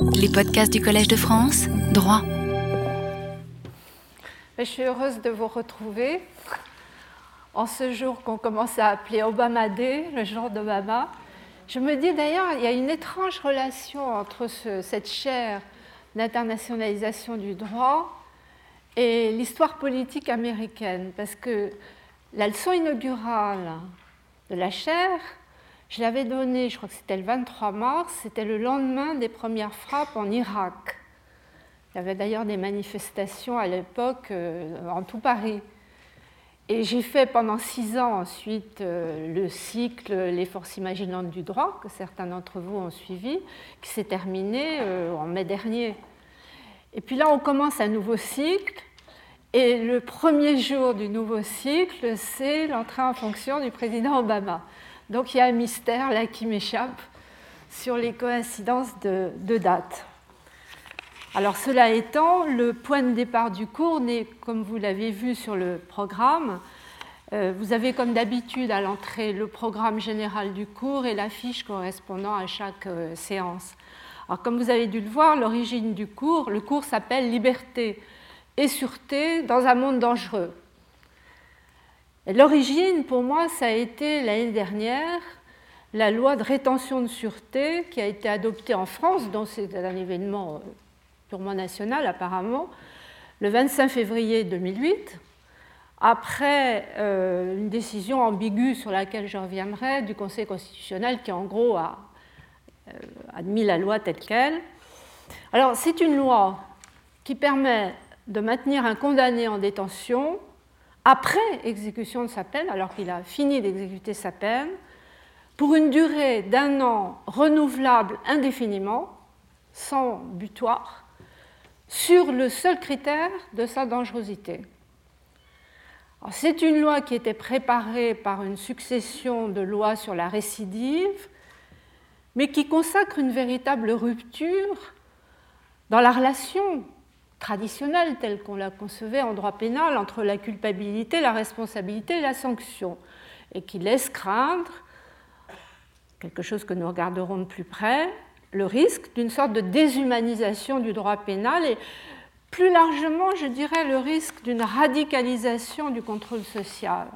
Les podcasts du Collège de France, droit. Je suis heureuse de vous retrouver en ce jour qu'on commence à appeler Obama Day, le jour d'Obama. Je me dis d'ailleurs, il y a une étrange relation entre cette chaire d'internationalisation du droit et l'histoire politique américaine, parce que la leçon inaugurale de la chaire, je l'avais donnée, je crois que c'était le 23 mars, c'était le lendemain des premières frappes en Irak. Il y avait d'ailleurs des manifestations à l'époque euh, en tout Paris. Et j'ai fait pendant six ans ensuite euh, le cycle Les forces imaginantes du droit, que certains d'entre vous ont suivi, qui s'est terminé euh, en mai dernier. Et puis là, on commence un nouveau cycle. Et le premier jour du nouveau cycle, c'est l'entrée en fonction du président Obama. Donc il y a un mystère là qui m'échappe sur les coïncidences de, de date. Alors cela étant, le point de départ du cours n'est, comme vous l'avez vu sur le programme, euh, vous avez comme d'habitude à l'entrée le programme général du cours et la fiche correspondant à chaque euh, séance. Alors comme vous avez dû le voir, l'origine du cours, le cours s'appelle Liberté et sûreté dans un monde dangereux. L'origine, pour moi, ça a été l'année dernière la loi de rétention de sûreté qui a été adoptée en France, dont c'est un événement euh, purement national apparemment, le 25 février 2008, après euh, une décision ambiguë sur laquelle je reviendrai du Conseil constitutionnel qui en gros a euh, admis la loi telle qu'elle. Alors c'est une loi qui permet de maintenir un condamné en détention après exécution de sa peine, alors qu'il a fini d'exécuter sa peine, pour une durée d'un an renouvelable indéfiniment, sans butoir, sur le seul critère de sa dangerosité. C'est une loi qui était préparée par une succession de lois sur la récidive, mais qui consacre une véritable rupture dans la relation traditionnelle telle qu'on la concevait en droit pénal entre la culpabilité, la responsabilité et la sanction, et qui laisse craindre quelque chose que nous regarderons de plus près, le risque d'une sorte de déshumanisation du droit pénal et plus largement, je dirais, le risque d'une radicalisation du contrôle social.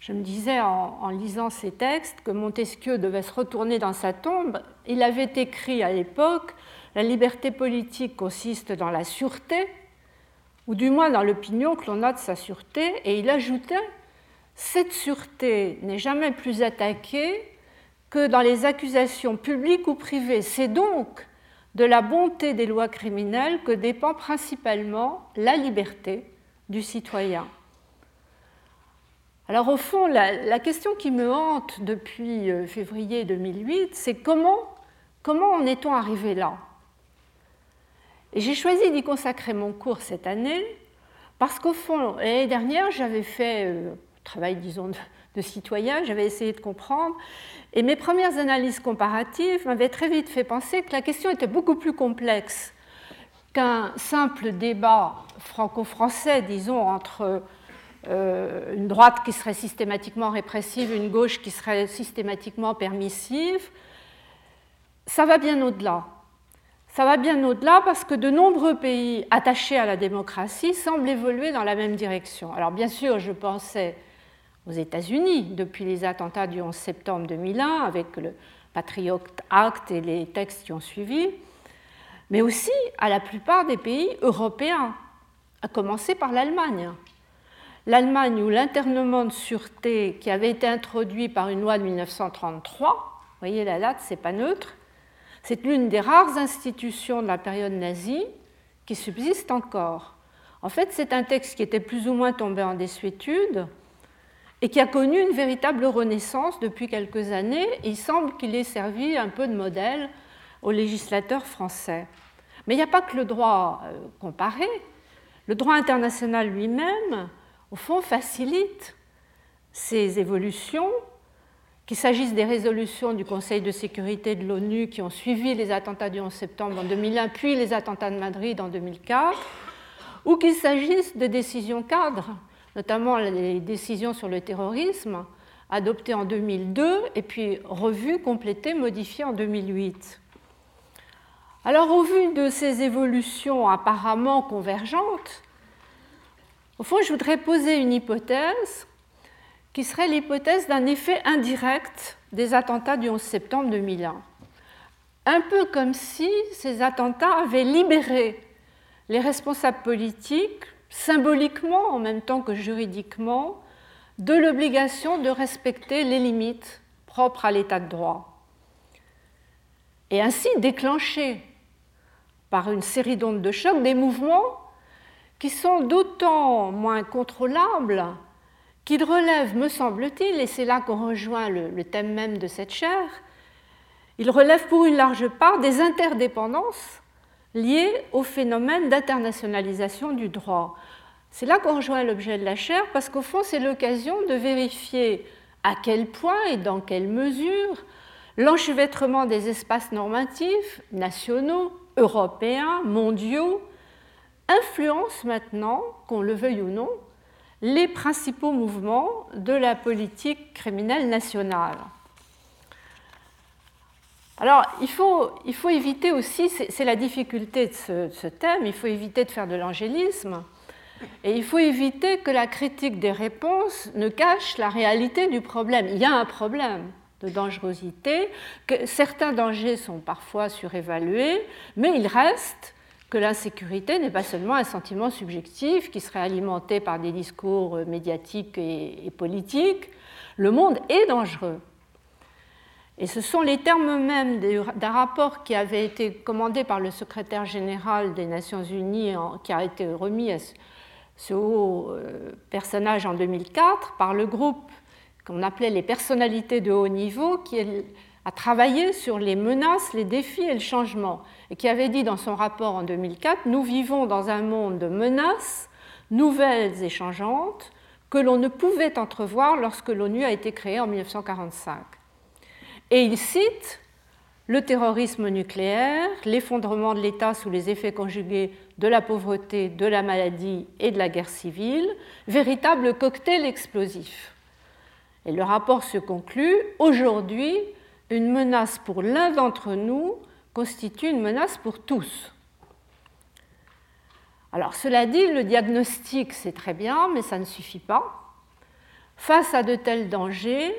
Je me disais en, lisant ces textes que Montesquieu devait se retourner dans sa tombe. Il avait écrit à l'époque La liberté politique consiste dans la sûreté, ou du moins dans l'opinion que l'on a de sa sûreté, et il ajoutait Cette sûreté n'est jamais plus attaquée que dans les accusations publiques ou privées. C'est donc de la bonté des lois criminelles que dépend principalement la liberté du citoyen. Alors au fond, la, question qui me hante depuis euh, février 2008, c'est comment, comment en est-on arrivé là? Et j'ai choisi d'y consacrer mon cours cette année parce qu'au fond, l'année dernière, j'avais fait euh, travail, disons, de citoyen, j'avais essayé de comprendre, et mes premières analyses comparatives m'avaient très vite fait penser que la question était beaucoup plus complexe qu'un simple débat franco-français, disons, entre euh, une droite qui serait systématiquement répressive, une gauche qui serait systématiquement permissive. Ça va bien au-delà. Ça va bien au-delà parce que de nombreux pays attachés à la démocratie semblent évoluer dans la même direction. Alors bien sûr, je pensais aux États-Unis depuis les attentats du 11 septembre 2001 avec le Patriot Act et les textes qui ont suivi, mais aussi à la plupart des pays européens, à commencer par l'Allemagne. L'Allemagne où l'internement de sûreté qui avait été introduit par une loi de 1933, vous voyez la date, c'est pas neutre, c'est l'une des rares institutions de la période nazie qui subsiste encore. En fait, c'est un texte qui était plus ou moins tombé en désuétude, et qui a connu une véritable renaissance depuis quelques années. Il semble qu'il ait servi un peu de modèle aux législateurs français. Mais il n'y a pas que le droit euh, comparé. Le droit international lui-même, au fond, facilite ces évolutions, qu'il s'agisse des résolutions du Conseil de sécurité de l'ONU qui ont suivi les attentats du 11 septembre en 2001, puis les attentats de Madrid en 2004, ou qu'il s'agisse de décisions cadres notamment les décisions sur le terrorisme adoptées en 2002 et puis revues, complétées, modifiées en 2008. Alors au vu de ces évolutions apparemment convergentes, au fond, je voudrais poser une hypothèse qui serait l'hypothèse d'un effet indirect des attentats du 11 septembre 2001. Un peu comme si ces attentats avaient libéré les responsables politiques, symboliquement en même temps que juridiquement, de l'obligation de respecter les limites propres à l'état de droit. Et ainsi déclencher, par une série d'ondes de choc, des mouvements qui sont d'autant moins contrôlables qu'ils relèvent, me semble-t-il, et c'est là qu'on rejoint le, thème même de cette chaire, ils relèvent pour une large part des interdépendances liées au phénomène d'internationalisation du droit. C'est là qu'on rejoint l'objet de la chaire, parce qu'au fond, c'est l'occasion de vérifier à quel point et dans quelle mesure l'enchevêtrement des espaces normatifs nationaux, européens, mondiaux, influence maintenant, qu'on le veuille ou non, les principaux mouvements de la politique criminelle nationale. Alors, il faut, il faut éviter aussi, c'est la difficulté de ce, thème, il faut éviter de faire de l'angélisme, et il faut éviter que la critique des réponses ne cache la réalité du problème. Il y a un problème de dangerosité, que certains dangers sont parfois surévalués, mais il reste que l'insécurité n'est pas seulement un sentiment subjectif qui serait alimenté par des discours médiatiques et, politiques. Le monde est dangereux. Et ce sont les termes mêmes d'un rapport qui avait été commandé par le secrétaire général des Nations Unies, qui a été remis à ce haut euh, personnage en 2004 par le groupe qu'on appelait les personnalités de haut niveau, qui a travaillé sur les menaces, les défis et le changement et qui avait dit dans son rapport en 2004, Nous vivons dans un monde de menaces nouvelles et changeantes que l'on ne pouvait entrevoir lorsque l'ONU a été créée en 1945. Et il cite le terrorisme nucléaire, l'effondrement de l'État sous les effets conjugués de la pauvreté, de la maladie et de la guerre civile, véritable cocktail explosif. Et le rapport se conclut, aujourd'hui, une menace pour l'un d'entre nous constitue une menace pour tous. Alors cela dit, le diagnostic, c'est très bien, mais ça ne suffit pas. Face à de tels dangers,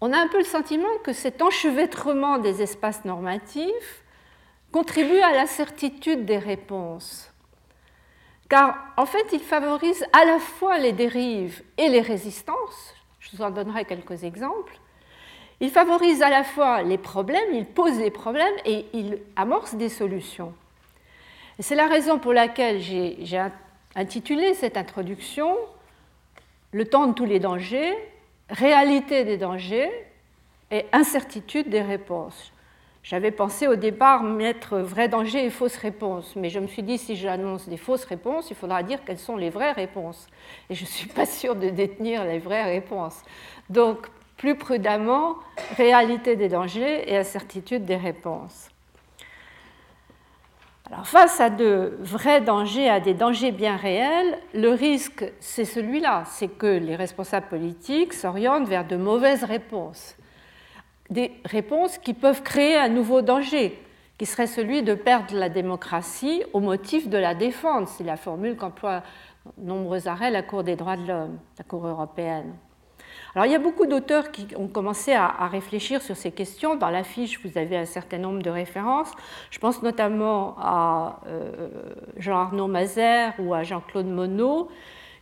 on a un peu le sentiment que cet enchevêtrement des espaces normatifs contribue à la certitude des réponses. Car en fait, il favorise à la fois les dérives et les résistances. Je vous en donnerai quelques exemples. Il favorise à la fois les problèmes, il pose des problèmes et il amorce des solutions. C'est la raison pour laquelle j'ai intitulé cette introduction Le temps de tous les dangers, réalité des dangers et incertitude des réponses. J'avais pensé au départ mettre vrai danger et fausse réponse, mais je me suis dit si j'annonce des fausses réponses, il faudra dire quelles sont les vraies réponses. Et je ne suis pas sûre de détenir les vraies réponses. Donc plus prudemment réalité des dangers et incertitude des réponses. Alors, face à de vrais dangers, à des dangers bien réels, le risque, c'est celui-là, c'est que les responsables politiques s'orientent vers de mauvaises réponses. Des réponses qui peuvent créer un nouveau danger, qui serait celui de perdre la démocratie au motif de la défendre. C'est la formule qu'emploie nombreux arrêts la Cour des droits de l'homme, la Cour européenne. Alors il y a beaucoup d'auteurs qui ont commencé à, réfléchir sur ces questions. Dans l'affiche, vous avez un certain nombre de références. Je pense notamment à euh, Jean-Arnaud Mazer ou à Jean-Claude Monod,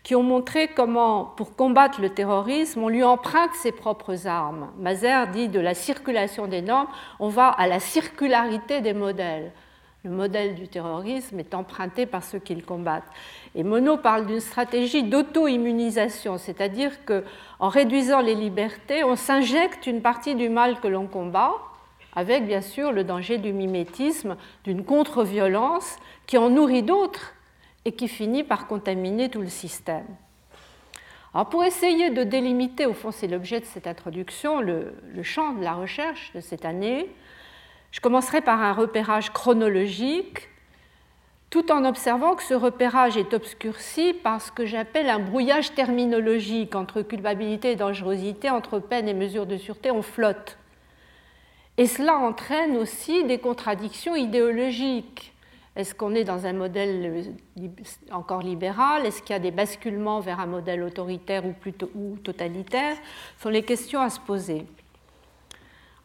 qui ont montré comment, pour combattre le terrorisme, on lui emprunte ses propres armes. Mazer dit de la circulation des normes, on va à la circularité des modèles. Le modèle du terrorisme est emprunté par ceux qui le combattent. Et Monod parle d'une stratégie d'auto-immunisation, c'est-à-dire qu'en réduisant les libertés, on s'injecte une partie du mal que l'on combat, avec bien sûr le danger du mimétisme, d'une contre-violence qui en nourrit d'autres et qui finit par contaminer tout le système. Alors pour essayer de délimiter, au fond c'est l'objet de cette introduction, le, le champ de la recherche de cette année, je commencerai par un repérage chronologique, tout en observant que ce repérage est obscurci par ce que j'appelle un brouillage terminologique entre culpabilité et dangerosité, entre peine et mesure de sûreté, on flotte. Et cela entraîne aussi des contradictions idéologiques. Est-ce qu'on est dans un modèle encore libéral? Est-ce qu'il y a des basculements vers un modèle autoritaire ou, plutôt, ou totalitaire? Ce sont les questions à se poser.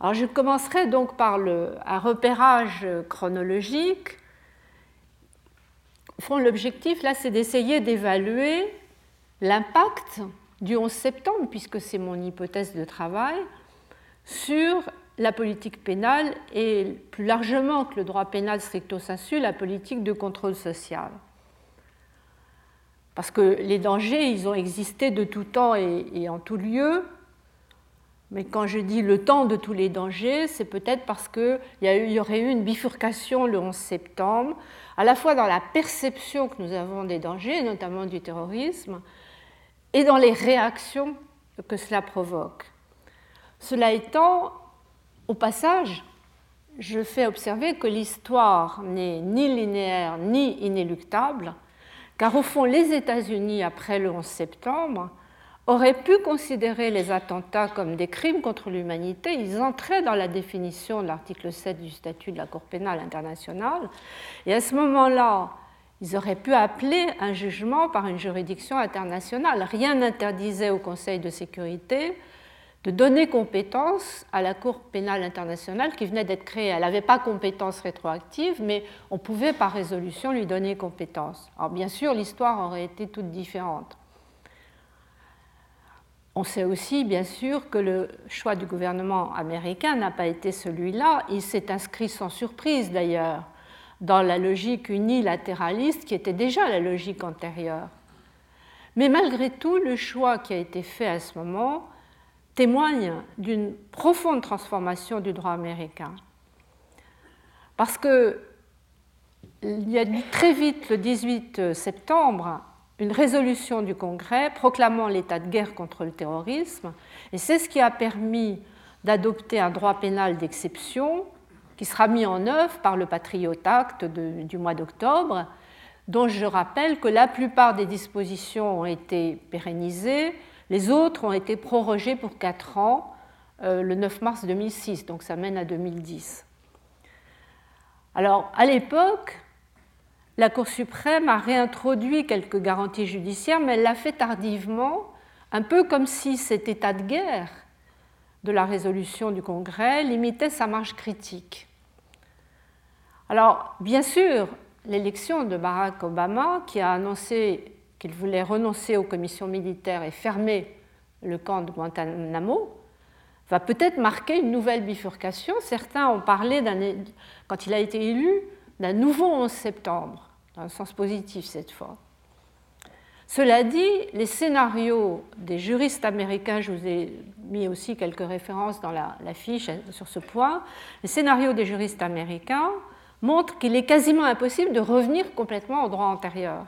Alors je commencerai donc par un repérage chronologique. Au l'objectif, là, c'est d'essayer d'évaluer l'impact du 11 septembre, puisque c'est mon hypothèse de travail, sur la politique pénale et plus largement que le droit pénal stricto sensu, la politique de contrôle social. Parce que les dangers, ils ont existé de tout temps et, en tout lieu. Mais quand je dis le temps de tous les dangers, c'est peut-être parce qu'il y, aurait eu une bifurcation le 11 septembre, à la fois dans la perception que nous avons des dangers, notamment du terrorisme, et dans les réactions que cela provoque. Cela étant, au passage, je fais observer que l'histoire n'est ni linéaire ni inéluctable, car au fond, les États-Unis, après le 11 septembre, auraient pu considérer les attentats comme des crimes contre l'humanité. Ils entraient dans la définition de l'article 7 du statut de la Cour pénale internationale. Et à ce moment-là, ils auraient pu appeler un jugement par une juridiction internationale. Rien n'interdisait au Conseil de sécurité de donner compétence à la Cour pénale internationale qui venait d'être créée. Elle n'avait pas compétence rétroactive, mais on pouvait par résolution lui donner compétence. Alors bien sûr, l'histoire aurait été toute différente. On sait aussi, bien sûr, que le choix du gouvernement américain n'a pas été celui-là. Il s'est inscrit sans surprise, d'ailleurs, dans la logique unilatéraliste qui était déjà la logique antérieure. Mais malgré tout, le choix qui a été fait à ce moment témoigne d'une profonde transformation du droit américain. Parce que il y a très vite, le 18 septembre, une résolution du Congrès proclamant l'état de guerre contre le terrorisme, et c'est ce qui a permis d'adopter un droit pénal d'exception qui sera mis en œuvre par le Patriot Act du mois d'octobre, dont je rappelle que la plupart des dispositions ont été pérennisées, les autres ont été prorogés pour 4 ans euh, le 9 mars 2006, donc ça mène à 2010. Alors, à l'époque, la Cour suprême a réintroduit quelques garanties judiciaires, mais elle l'a fait tardivement, un peu comme si cet état de guerre de la résolution du Congrès limitait sa marge critique. Alors, bien sûr, l'élection de Barack Obama, qui a annoncé qu'il voulait renoncer aux commissions militaires et fermer le camp de Guantanamo, va peut-être marquer une nouvelle bifurcation. Certains ont parlé, quand il a été élu, d'un nouveau 11 septembre, dans un sens positif cette fois. Cela dit, les scénarios des juristes américains, je vous ai mis aussi quelques références dans la fiche sur ce point, les scénarios des juristes américains montrent qu'il est quasiment impossible de revenir complètement au droit antérieur.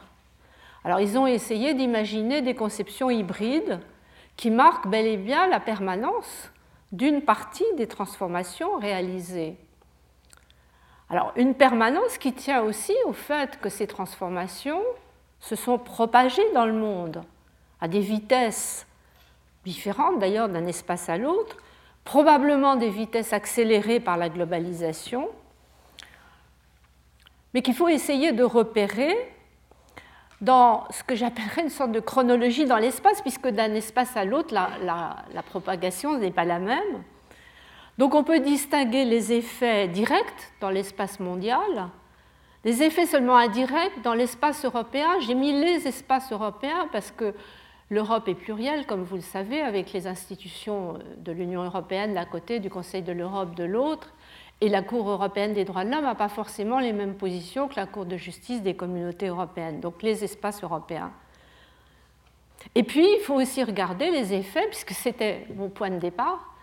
Alors ils ont essayé d'imaginer des conceptions hybrides qui marquent bel et bien la permanence d'une partie des transformations réalisées. Alors une permanence qui tient aussi au fait que ces transformations se sont propagées dans le monde à des vitesses différentes d'ailleurs d'un espace à l'autre, probablement des vitesses accélérées par la globalisation, mais qu'il faut essayer de repérer dans ce que j'appellerais une sorte de chronologie dans l'espace, puisque d'un espace à l'autre, la, propagation n'est pas la même. Donc on peut distinguer les effets directs dans l'espace mondial, les effets seulement indirects dans l'espace européen. J'ai mis les espaces européens parce que l'Europe est plurielle, comme vous le savez, avec les institutions de l'Union européenne d'un côté, du Conseil de l'Europe de l'autre, et la Cour européenne des droits de l'homme n'a pas forcément les mêmes positions que la Cour de justice des communautés européennes, donc les espaces européens. Et puis, il faut aussi regarder les effets, puisque c'était mon point de départ,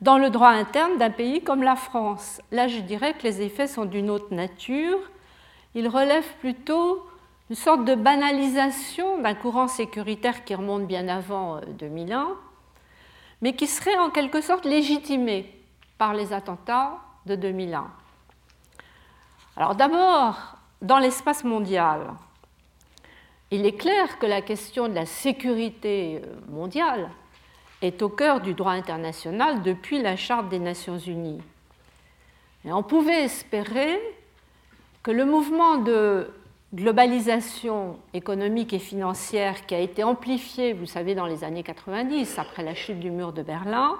dans le droit interne d'un pays comme la France. Là, je dirais que les effets sont d'une autre nature. Ils relèvent plutôt une sorte de banalisation d'un courant sécuritaire qui remonte bien avant 2001, euh, mais qui serait en quelque sorte légitimé par les attentats de 2001. Alors d'abord, dans l'espace mondial, il est clair que la question de la sécurité euh, mondiale est au cœur du droit international depuis la Charte des Nations Unies. Et on pouvait espérer que le mouvement de globalisation économique et financière qui a été amplifié, vous savez, dans les années 90, après la chute du mur de Berlin,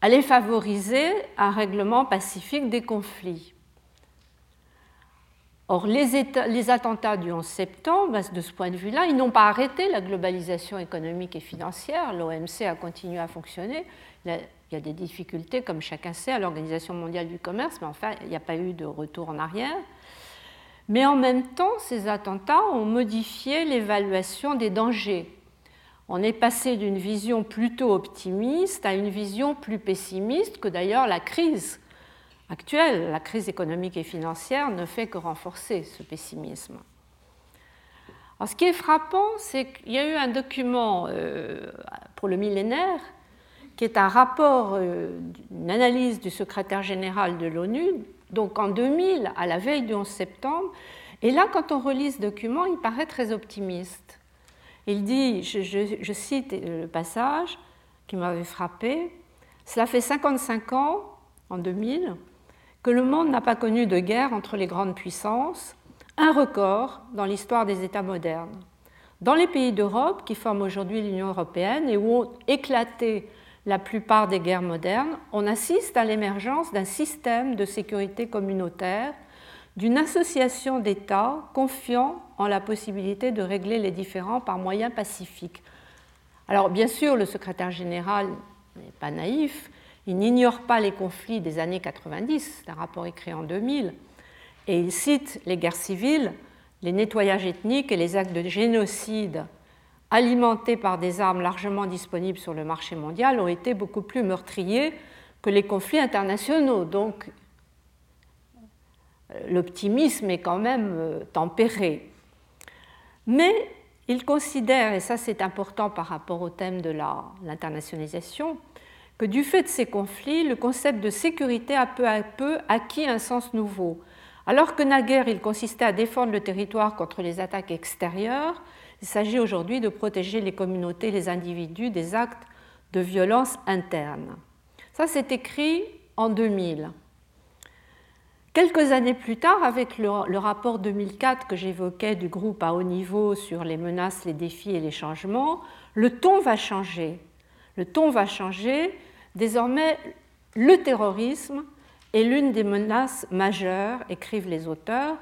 allait favoriser un règlement pacifique des conflits. Or, les, attentats du 11 septembre, de ce point de vue-là, ils n'ont pas arrêté la globalisation économique et financière. L'OMC a continué à fonctionner. Il y a des difficultés, comme chacun sait, à l'Organisation mondiale du commerce, mais enfin, il n'y a pas eu de retour en arrière. Mais en même temps, ces attentats ont modifié l'évaluation des dangers. On est passé d'une vision plutôt optimiste à une vision plus pessimiste que d'ailleurs la crise actuelle, la crise économique et financière, ne fait que renforcer ce pessimisme. ce qui est frappant, c'est qu'il y a eu un document euh, pour le millénaire qui est un rapport, euh, une analyse du secrétaire général de l'ONU, donc en 2000, à la veille du 11 septembre. Et là, quand on relit ce document, il paraît très optimiste. Il dit, je cite le passage qui m'avait frappé, Cela fait 55 ans, en 2000, que le monde n'a pas connu de guerre entre les grandes puissances, un record dans l'histoire des États modernes. Dans les pays d'Europe, qui forment aujourd'hui l'Union européenne et où ont éclaté la plupart des guerres modernes, on assiste à l'émergence d'un système de sécurité communautaire, d'une association d'États confiant en la possibilité de régler les différends par moyens pacifiques. Alors bien sûr, le secrétaire général n'est pas naïf, il n'ignore pas les conflits des années 90, c'est un rapport écrit en 2000, et il cite les guerres civiles, les nettoyages ethniques et les actes de génocide alimentés par des armes largement disponibles sur le marché mondial ont été beaucoup plus meurtriers que les conflits internationaux. Donc l'optimisme est quand même euh, tempéré. Mais il considère, et ça c'est important par rapport au thème de l'internationalisation, que du fait de ces conflits, le concept de sécurité a peu à peu acquis un sens nouveau. Alors que naguère il consistait à défendre le territoire contre les attaques extérieures, il s'agit aujourd'hui de protéger les communautés, les individus des actes de violence interne. Ça, c'est écrit en 2000. Quelques années plus tard, avec le, rapport 2004 que j'évoquais du groupe à haut niveau sur les menaces, les défis et les changements, le ton va changer. Le ton va changer. Désormais, le terrorisme est l'une des menaces majeures, écrivent les auteurs,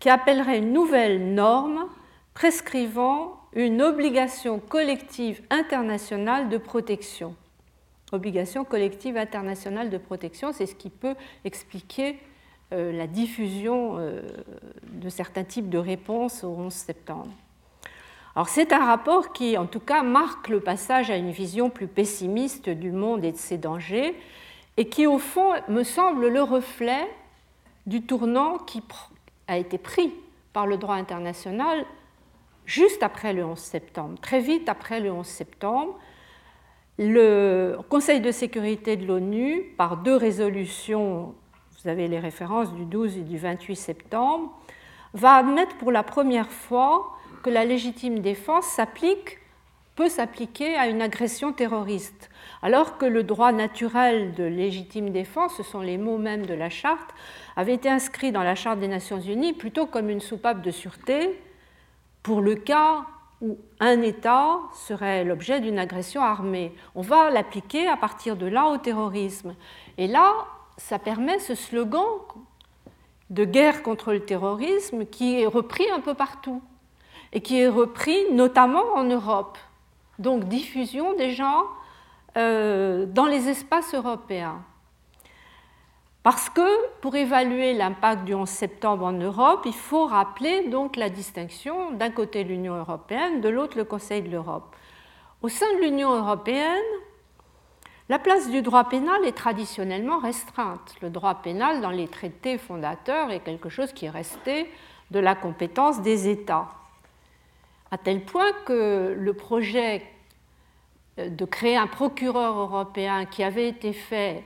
qui appellerait une nouvelle norme prescrivant une obligation collective internationale de protection. Obligation collective internationale de protection, c'est ce qui peut expliquer euh, la diffusion euh, de certains types de réponses au 11 septembre. Alors c'est un rapport qui, en tout cas, marque le passage à une vision plus pessimiste du monde et de ses dangers, et qui, au fond, me semble le reflet du tournant qui a été pris par le droit international juste après le 11 septembre, très vite après le 11 septembre. Le Conseil de sécurité de l'ONU, par deux résolutions, vous avez les références du 12 et du 28 septembre, va admettre pour la première fois que la légitime défense s'applique, peut s'appliquer à une agression terroriste, alors que le droit naturel de légitime défense, ce sont les mots mêmes de la charte, avait été inscrit dans la charte des Nations Unies plutôt comme une soupape de sûreté pour le cas où un État serait l'objet d'une agression armée. On va l'appliquer à partir de là au terrorisme. Et là, ça permet ce slogan de guerre contre le terrorisme qui est repris un peu partout et qui est repris notamment en Europe. Donc diffusion déjà euh, dans les espaces européens. Parce que pour évaluer l'impact du 11 septembre en Europe, il faut rappeler donc la distinction d'un côté l'Union européenne, de l'autre le Conseil de l'Europe. Au sein de l'Union européenne, la place du droit pénal est traditionnellement restreinte. Le droit pénal dans les traités fondateurs est quelque chose qui est resté de la compétence des États à tel point que le projet euh, de créer un procureur européen qui avait été fait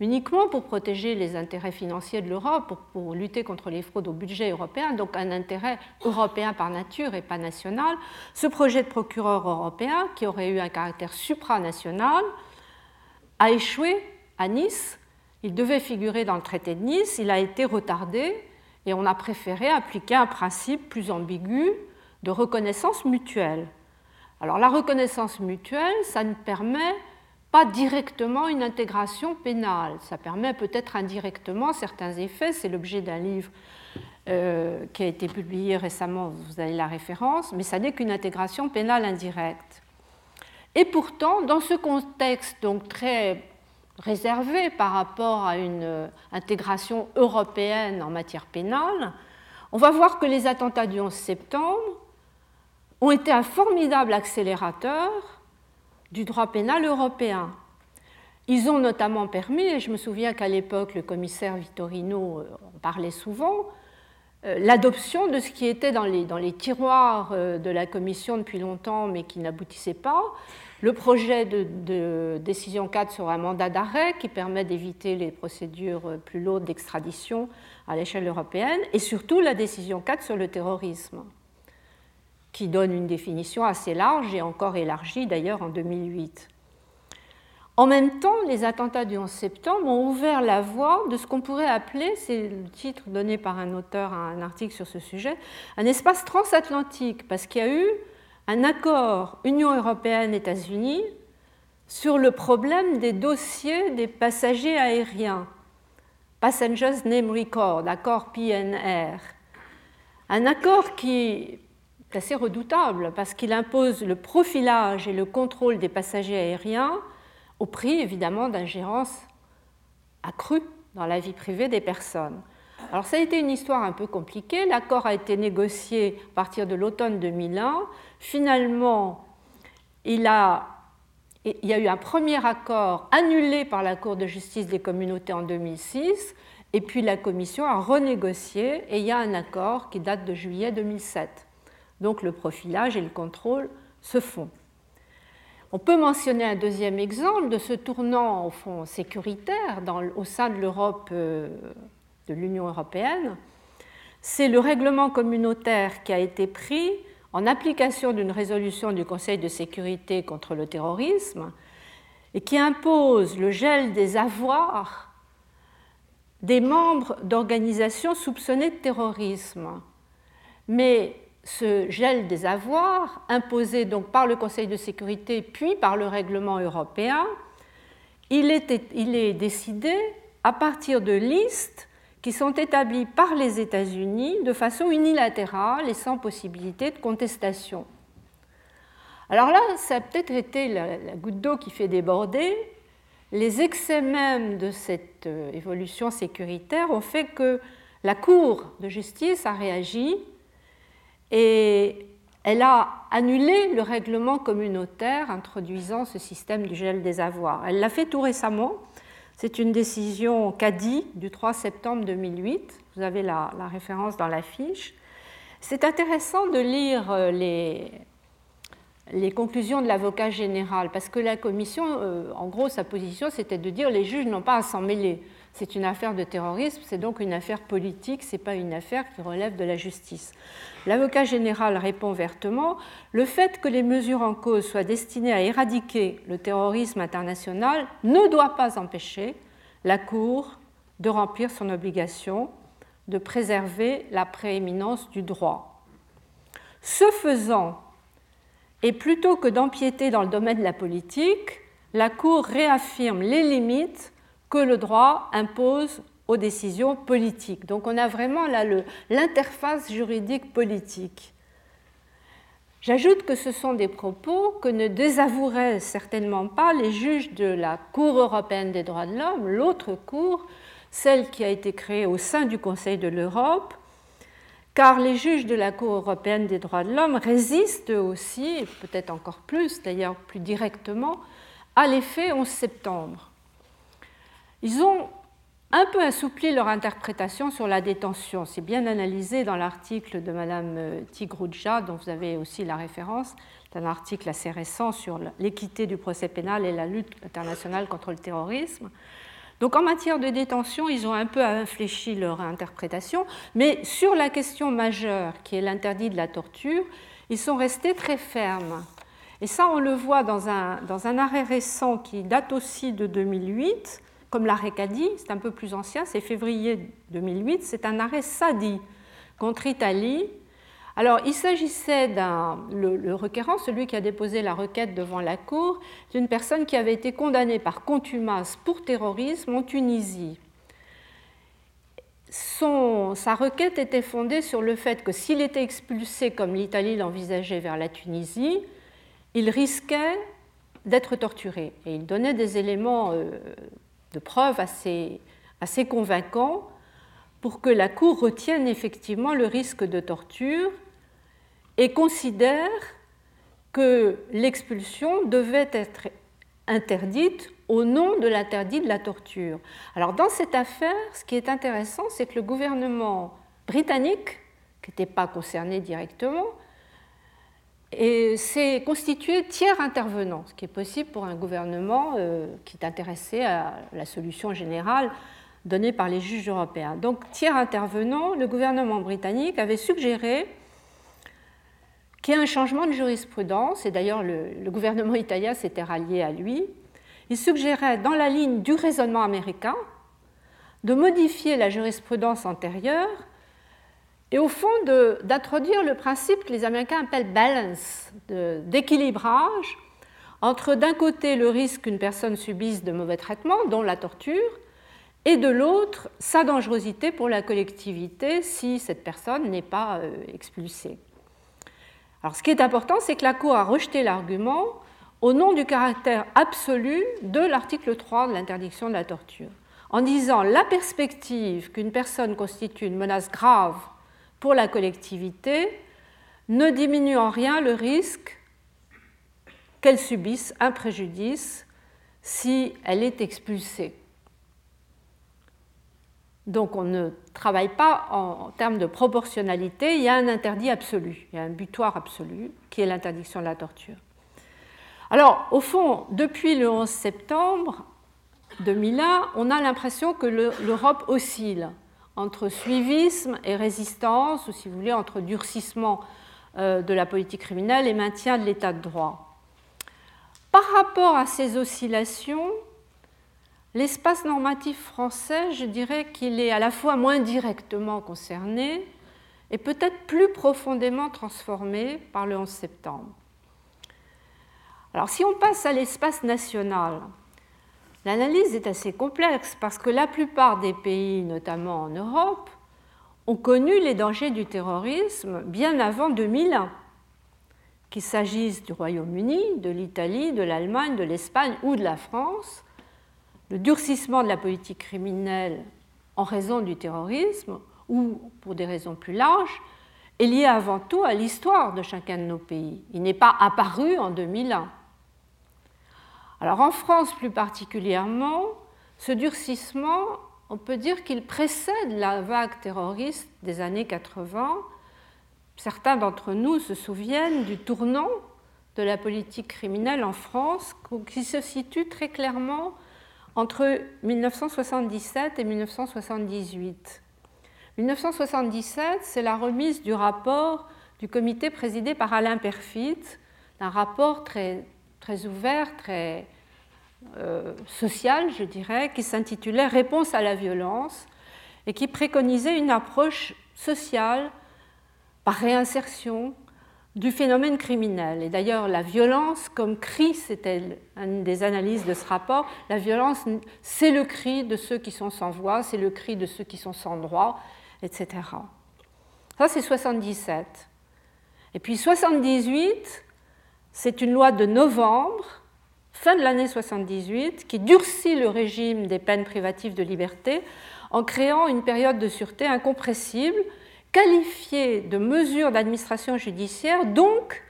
uniquement pour protéger les intérêts financiers de l'Europe, pour, lutter contre les fraudes au budget européen, donc un intérêt européen par nature et pas national, ce projet de procureur européen, qui aurait eu un caractère supranational, a échoué à Nice. Il devait figurer dans le traité de Nice, il a été retardé et on a préféré appliquer un principe plus ambigu de reconnaissance mutuelle. Alors la reconnaissance mutuelle, ça ne permet pas directement une intégration pénale, ça permet peut-être indirectement certains effets, c'est l'objet d'un livre euh, qui a été publié récemment, vous avez la référence, mais ça n'est qu'une intégration pénale indirecte. Et pourtant, dans ce contexte donc très réservé par rapport à une euh, intégration européenne en matière pénale, on va voir que les attentats du 11 septembre ont été un formidable accélérateur du droit pénal européen. Ils ont notamment permis, et je me souviens qu'à l'époque le commissaire Vittorino euh, en parlait souvent, euh, l'adoption de ce qui était dans les, dans les tiroirs de la Commission depuis longtemps mais qui n'aboutissait pas, le projet de, décision 4 sur un mandat d'arrêt qui permet d'éviter les procédures plus lourdes d'extradition à l'échelle européenne, et surtout la décision 4 sur le terrorisme, qui donne une définition assez large et encore élargie d'ailleurs en 2008. En même temps, les attentats du 11 septembre ont ouvert la voie de ce qu'on pourrait appeler, c'est le titre donné par un auteur à un article sur ce sujet, un espace transatlantique, parce qu'il y a eu un accord Union européenne-États-Unis sur le problème des dossiers des passagers aériens, Passengers Name Record, accord PNR. Un accord qui assez redoutable parce qu'il impose le profilage et le contrôle des passagers aériens au prix évidemment d'ingérence accrue dans la vie privée des personnes. Alors ça a été une histoire un peu compliquée. L'accord a été négocié à partir de l'automne 2001. Finalement, il, y a eu un premier accord annulé par la Cour de justice des communautés en 2006, et puis la Commission a renégocié, et il y a un accord qui date de juillet 2007. Donc le profilage et le contrôle se font. On peut mentionner un deuxième exemple de ce tournant au fond sécuritaire au sein de l'Europe, euh, de l'Union européenne. C'est le règlement communautaire qui a été pris en application d'une résolution du Conseil de sécurité contre le terrorisme et qui impose le gel des avoirs des membres d'organisations soupçonnées de terrorisme. Mais ce gel des avoirs, imposé donc par le Conseil de sécurité puis par le règlement européen, il est, décidé à partir de listes qui sont établis par les États-Unis de façon unilatérale et sans possibilité de contestation. Alors là, ça a peut-être été la, goutte d'eau qui fait déborder. Les excès même de cette euh, évolution sécuritaire ont fait que la Cour de justice a réagi et elle a annulé le règlement communautaire introduisant ce système du gel des avoirs. Elle l'a fait tout récemment c'est une décision CADI du 3 septembre 2008. Vous avez la, référence dans la fiche. C'est intéressant de lire euh, les, les conclusions de l'avocat général, parce que la commission, euh, en gros, sa position, c'était de dire les juges n'ont pas à s'en mêler. C'est une affaire de terrorisme, c'est donc une affaire politique, ce n'est pas une affaire qui relève de la justice. L'avocat général répond vertement Le fait que les mesures en cause soient destinées à éradiquer le terrorisme international ne doit pas empêcher la Cour de remplir son obligation de préserver la prééminence du droit. Ce faisant, et plutôt que d'empiéter dans le domaine de la politique, la Cour réaffirme les limites que le droit impose aux décisions politiques. Donc on a vraiment là l'interface juridique politique. J'ajoute que ce sont des propos que ne désavoueraient certainement pas les juges de la Cour européenne des droits de l'homme, l'autre cour, celle qui a été créée au sein du Conseil de l'Europe, car les juges de la Cour européenne des droits de l'homme résistent aussi, peut-être encore plus d'ailleurs plus directement, à l'effet 11 septembre. Ils ont un peu assoupli leur interprétation sur la détention. C'est bien analysé dans l'article de Mme euh, Tigrouja, dont vous avez aussi la référence. C'est un article assez récent sur l'équité du procès pénal et la lutte internationale contre le terrorisme. Donc en matière de détention, ils ont un peu infléchi leur interprétation, mais sur la question majeure, qui est l'interdit de la torture, ils sont restés très fermes. Et ça, on le voit dans un, dans un arrêt récent qui date aussi de 2008, comme l'arrêt Cadi, c'est un peu plus ancien, c'est février 2008, c'est un arrêt Sadi contre Italie. Alors, il s'agissait d'un. Le, requérant, celui qui a déposé la requête devant la Cour, d'une personne qui avait été condamnée par contumace pour terrorisme en Tunisie. sa requête était fondée sur le fait que s'il était expulsé comme l'Italie l'envisageait vers la Tunisie, il risquait d'être torturé. Et il donnait des éléments euh, de preuve assez, assez convaincants pour que la Cour retienne effectivement le risque de torture et considère que l'expulsion devait être interdite au nom de l'interdit de la torture. Alors dans cette affaire, ce qui est intéressant, c'est que le gouvernement britannique, qui n'était pas concerné directement, s'est constitué tiers intervenant, ce qui est possible pour un gouvernement euh, qui est intéressé à la solution générale donnée par les juges européens. Donc, tiers intervenant, le gouvernement britannique avait suggéré qu'il y ait un changement de jurisprudence, et d'ailleurs le, le gouvernement italien s'était rallié à lui. Il suggérait, dans la ligne du raisonnement américain, de modifier la jurisprudence antérieure et au fond d'introduire le principe que les Américains appellent balance, d'équilibrage entre d'un côté le risque qu'une personne subisse de mauvais traitements, dont la torture, et de l'autre sa dangerosité pour la collectivité si cette personne n'est pas euh, expulsée. Alors ce qui est important, c'est que la Cour a rejeté l'argument au nom du caractère absolu de l'article 3 de l'interdiction de la torture, en disant la perspective qu'une personne constitue une menace grave pour la collectivité ne diminue en rien le risque qu'elle subisse un préjudice si elle est expulsée. Donc on ne travaille pas en, termes de proportionnalité, il y a un interdit absolu, il y a un butoir absolu qui est l'interdiction de la torture. Alors au fond, depuis le 11 septembre 2001, on a l'impression que l'Europe oscille entre suivisme et résistance, ou si vous voulez, entre durcissement euh, de la politique criminelle et maintien de l'état de droit. Par rapport à ces oscillations, l'espace normatif français, je dirais qu'il est à la fois moins directement concerné et peut-être plus profondément transformé par le 11 septembre. Alors si on passe à l'espace national, L'analyse est assez complexe parce que la plupart des pays, notamment en Europe, ont connu les dangers du terrorisme bien avant 2001, qu'il s'agisse du Royaume-Uni, de l'Italie, de l'Allemagne, de l'Espagne ou de la France. Le durcissement de la politique criminelle en raison du terrorisme ou pour des raisons plus larges est lié avant tout à l'histoire de chacun de nos pays. Il n'est pas apparu en 2001. Alors en France plus particulièrement, ce durcissement, on peut dire qu'il précède la vague terroriste des années 80. Certains d'entre nous se souviennent du tournant de la politique criminelle en France qui se situe très clairement entre 1977 et 1978. 1977, c'est la remise du rapport du comité présidé par Alain Perfit, un rapport très très ouvert, très euh, social, je dirais, qui s'intitulait Réponse à la violence et qui préconisait une approche sociale par réinsertion du phénomène criminel. Et d'ailleurs, la violence comme cri, c'était une des analyses de ce rapport, la violence, c'est le cri de ceux qui sont sans voix, c'est le cri de ceux qui sont sans droit, etc. Ça, c'est 77. Et puis 78, c'est une loi de novembre, fin de l'année 78, qui durcit le régime des peines privatives de liberté en créant une période de sûreté incompressible, qualifiée de mesure d'administration judiciaire, donc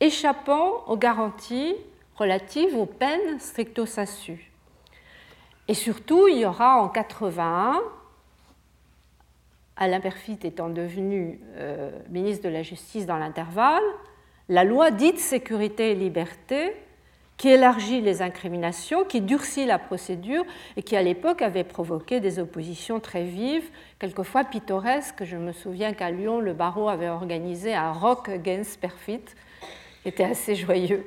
échappant aux garanties relatives aux peines stricto sensu. Et surtout, il y aura en 81, Alain Perfit étant devenu euh, ministre de la Justice dans l'intervalle, la loi dite sécurité et liberté, qui élargit les incriminations, qui durcit la procédure et qui à l'époque avait provoqué des oppositions très vives, quelquefois pittoresques. Je me souviens qu'à Lyon, le barreau avait organisé un rock against perfit, qui était assez joyeux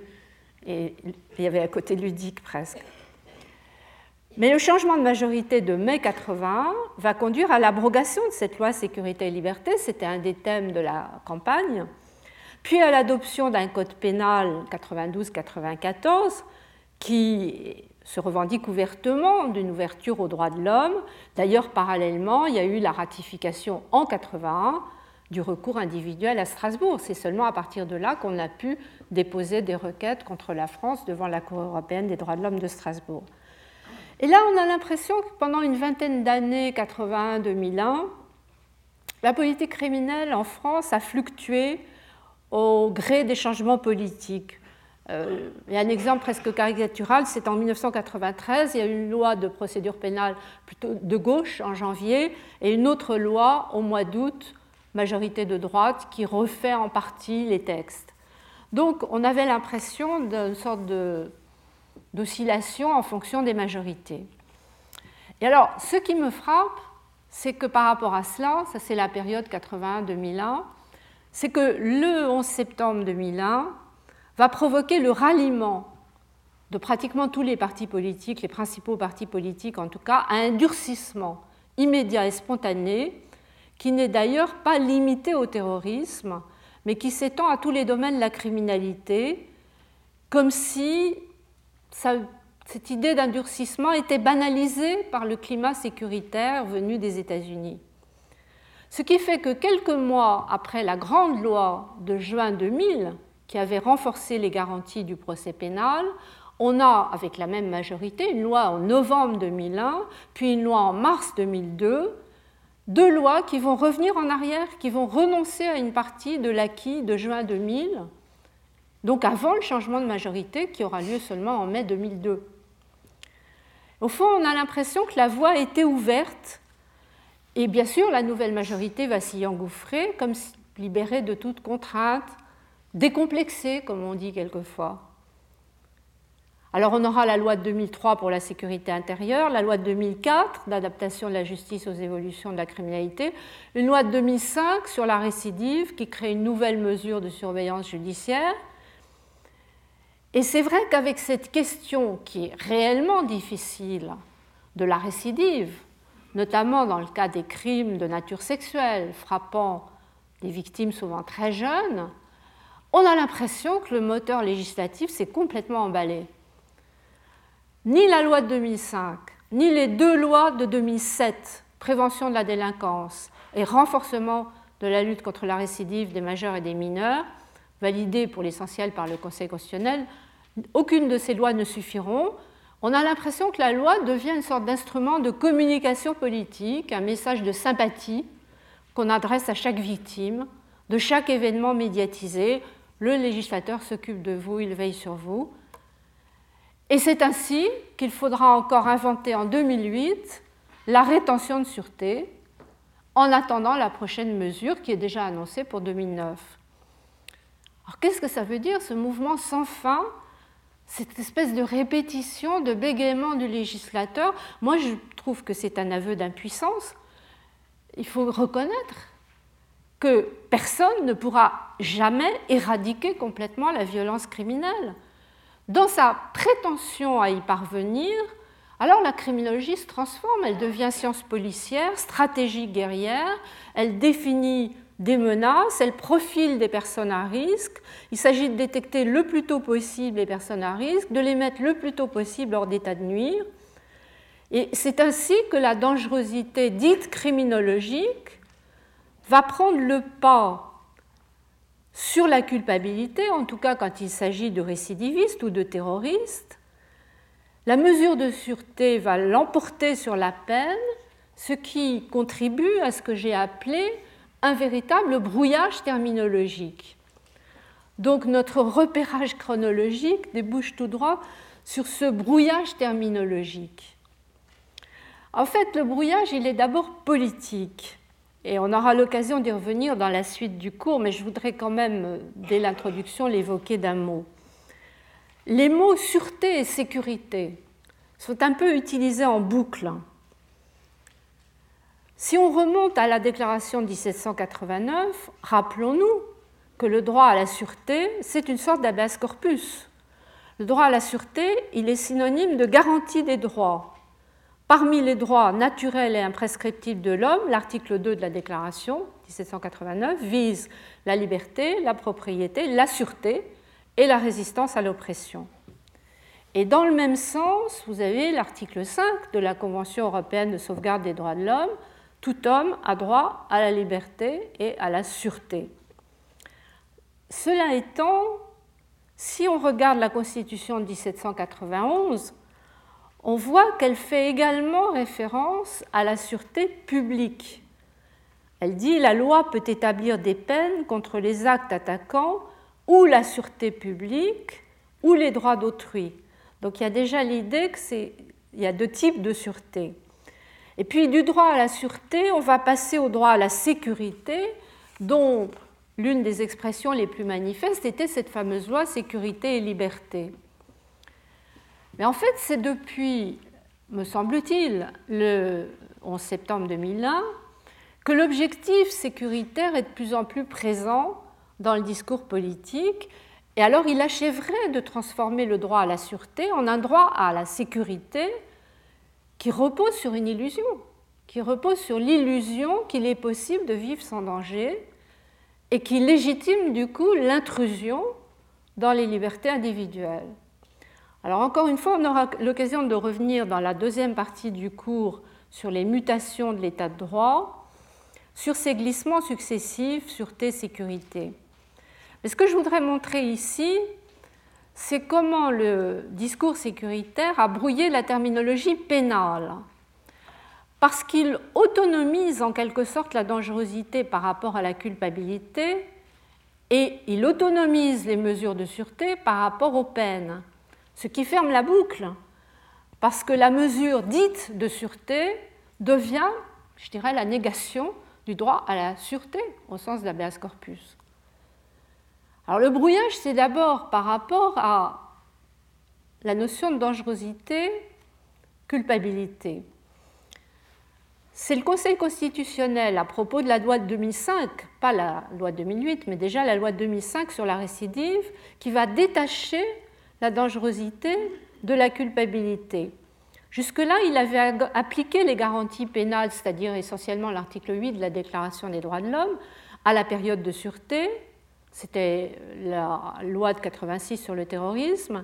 et il y avait un côté ludique presque. Mais le changement de majorité de mai 81 va conduire à l'abrogation de cette loi sécurité et liberté, c'était un des thèmes de la campagne, puis à l'adoption d'un code pénal 92-94 qui se revendique ouvertement d'une ouverture aux droits de l'homme. D'ailleurs, parallèlement, il y a eu la ratification en 81 du recours individuel à Strasbourg. C'est seulement à partir de là qu'on a pu déposer des requêtes contre la France devant la Cour européenne des droits de l'homme de Strasbourg. Et là, on a l'impression que pendant une vingtaine d'années, 81-2001, la politique criminelle en France a fluctué au gré des changements politiques. Euh, a un exemple presque caricatural, c'est en 1993, il y a une loi de procédure pénale plutôt de gauche en janvier et une autre loi au mois d'août, majorité de droite, qui refait en partie les textes. Donc on avait l'impression d'une sorte d'oscillation en fonction des majorités. Et alors, ce qui me frappe, c'est que par rapport à cela, ça c'est la période 81-2001, c'est que le 11 septembre 2001 va provoquer le ralliement de pratiquement tous les partis politiques, les principaux partis politiques en tout cas, à un durcissement immédiat et spontané qui n'est d'ailleurs pas limité au terrorisme, mais qui s'étend à tous les domaines de la criminalité, comme si cette idée d'endurcissement était banalisée par le climat sécuritaire venu des États-Unis. Ce qui fait que quelques mois après la grande loi de juin 2000, qui avait renforcé les garanties du procès pénal, on a, avec la même majorité, une loi en novembre 2001, puis une loi en mars 2002, deux lois qui vont revenir en arrière, qui vont renoncer à une partie de l'acquis de juin 2000, donc avant le changement de majorité qui aura lieu seulement en mai 2002. Au fond, on a l'impression que la voie était ouverte et bien sûr, la nouvelle majorité va s'y engouffrer, comme libérée de toute contrainte, décomplexée, comme on dit quelquefois. Alors on aura la loi de 2003 pour la sécurité intérieure, la loi de 2004 d'adaptation de la justice aux évolutions de la criminalité, une loi de 2005 sur la récidive qui crée une nouvelle mesure de surveillance judiciaire. Et c'est vrai qu'avec cette question qui est réellement difficile de la récidive, notamment dans le cas des crimes de nature sexuelle frappant des victimes souvent très jeunes, on a l'impression que le moteur législatif s'est complètement emballé. Ni la loi de 2005, ni les deux lois de 2007, prévention de la délinquance et renforcement de la lutte contre la récidive des majeurs et des mineurs, validées pour l'essentiel par le Conseil constitutionnel, aucune de ces lois ne suffiront on a l'impression que la loi devient une sorte d'instrument de communication politique, un message de sympathie qu'on adresse à chaque victime de chaque événement médiatisé. Le législateur s'occupe de vous, il veille sur vous. Et c'est ainsi qu'il faudra encore inventer en 2008 la rétention de sûreté en attendant la prochaine mesure qui est déjà annoncée pour 2009. Alors qu'est-ce que ça veut dire ce mouvement sans fin cette espèce de répétition, de bégaiement du législateur, moi je trouve que c'est un aveu d'impuissance. Il faut reconnaître que personne ne pourra jamais éradiquer complètement la violence criminelle. Dans sa prétention à y parvenir, alors la criminologie se transforme, elle devient science policière, stratégie guerrière, elle définit des menaces, elle profile des personnes à risque. Il s'agit de détecter le plus tôt possible les personnes à risque, de les mettre le plus tôt possible hors d'état de nuire. Et c'est ainsi que la dangerosité dite criminologique va prendre le pas sur la culpabilité, en tout cas quand il s'agit de récidivistes ou de terroristes. La mesure de sûreté va l'emporter sur la peine, ce qui contribue à ce que j'ai appelé un véritable brouillage terminologique. Donc notre repérage chronologique débouche tout droit sur ce brouillage terminologique. En fait, le brouillage, il est d'abord politique. Et on aura l'occasion d'y revenir dans la suite du cours, mais je voudrais quand même, dès l'introduction, l'évoquer d'un mot. Les mots sûreté et sécurité sont un peu utilisés en boucle si on remonte à la déclaration de 1789, rappelons-nous que le droit à la sûreté, c'est une sorte d'habeas corpus. Le droit à la sûreté, il est synonyme de garantie des droits. parmi les droits naturels et imprescriptibles de l'homme, l'article 2 de la Déclaration 1789 vise la liberté, la propriété, la sûreté et la résistance à l'oppression. Et dans le même sens, vous avez l'article 5 de la Convention européenne de sauvegarde des droits de l'homme. Tout homme a droit à la liberté et à la sûreté. Cela étant, si on regarde la Constitution de 1791, on voit qu'elle fait également référence à la sûreté publique. Elle dit la loi peut établir des peines contre les actes attaquant ou la sûreté publique ou les droits d'autrui. Donc il y a déjà l'idée qu'il y a deux types de sûreté. Et puis du droit à la sûreté, on va passer au droit à la sécurité, dont l'une des expressions les plus manifestes était cette fameuse loi sécurité et liberté. Mais en fait, c'est depuis, me semble-t-il, le 11 septembre 2001, que l'objectif sécuritaire est de plus en plus présent dans le discours politique. Et alors il achèverait de transformer le droit à la sûreté en un droit à la sécurité qui repose sur une illusion, qui repose sur l'illusion qu'il est possible de vivre sans danger et qui légitime du coup l'intrusion dans les libertés individuelles. Alors encore une fois, on aura l'occasion de revenir dans la deuxième partie du cours sur les mutations de l'état de droit, sur ces glissements successifs, sûreté, sécurité. Mais ce que je voudrais montrer ici, c'est comment le discours sécuritaire a brouillé la terminologie pénale, parce qu'il autonomise en quelque sorte la dangerosité par rapport à la culpabilité et il autonomise les mesures de sûreté par rapport aux peines ce qui ferme la boucle, parce que la mesure dite de sûreté devient, je dirais, la négation du droit à la sûreté au sens d'habeas corpus. Alors le brouillage, c'est d'abord par rapport à la notion de dangerosité, culpabilité. C'est le Conseil constitutionnel, à propos de la loi de 2005, pas la loi de 2008, mais déjà la loi de 2005 sur la récidive, qui va détacher la dangerosité de la culpabilité. Jusque-là, il avait appliqué les garanties pénales, c'est-à-dire essentiellement l'article 8 de la Déclaration des droits de l'homme, à la période de sûreté, c'était la loi de 86 sur le terrorisme,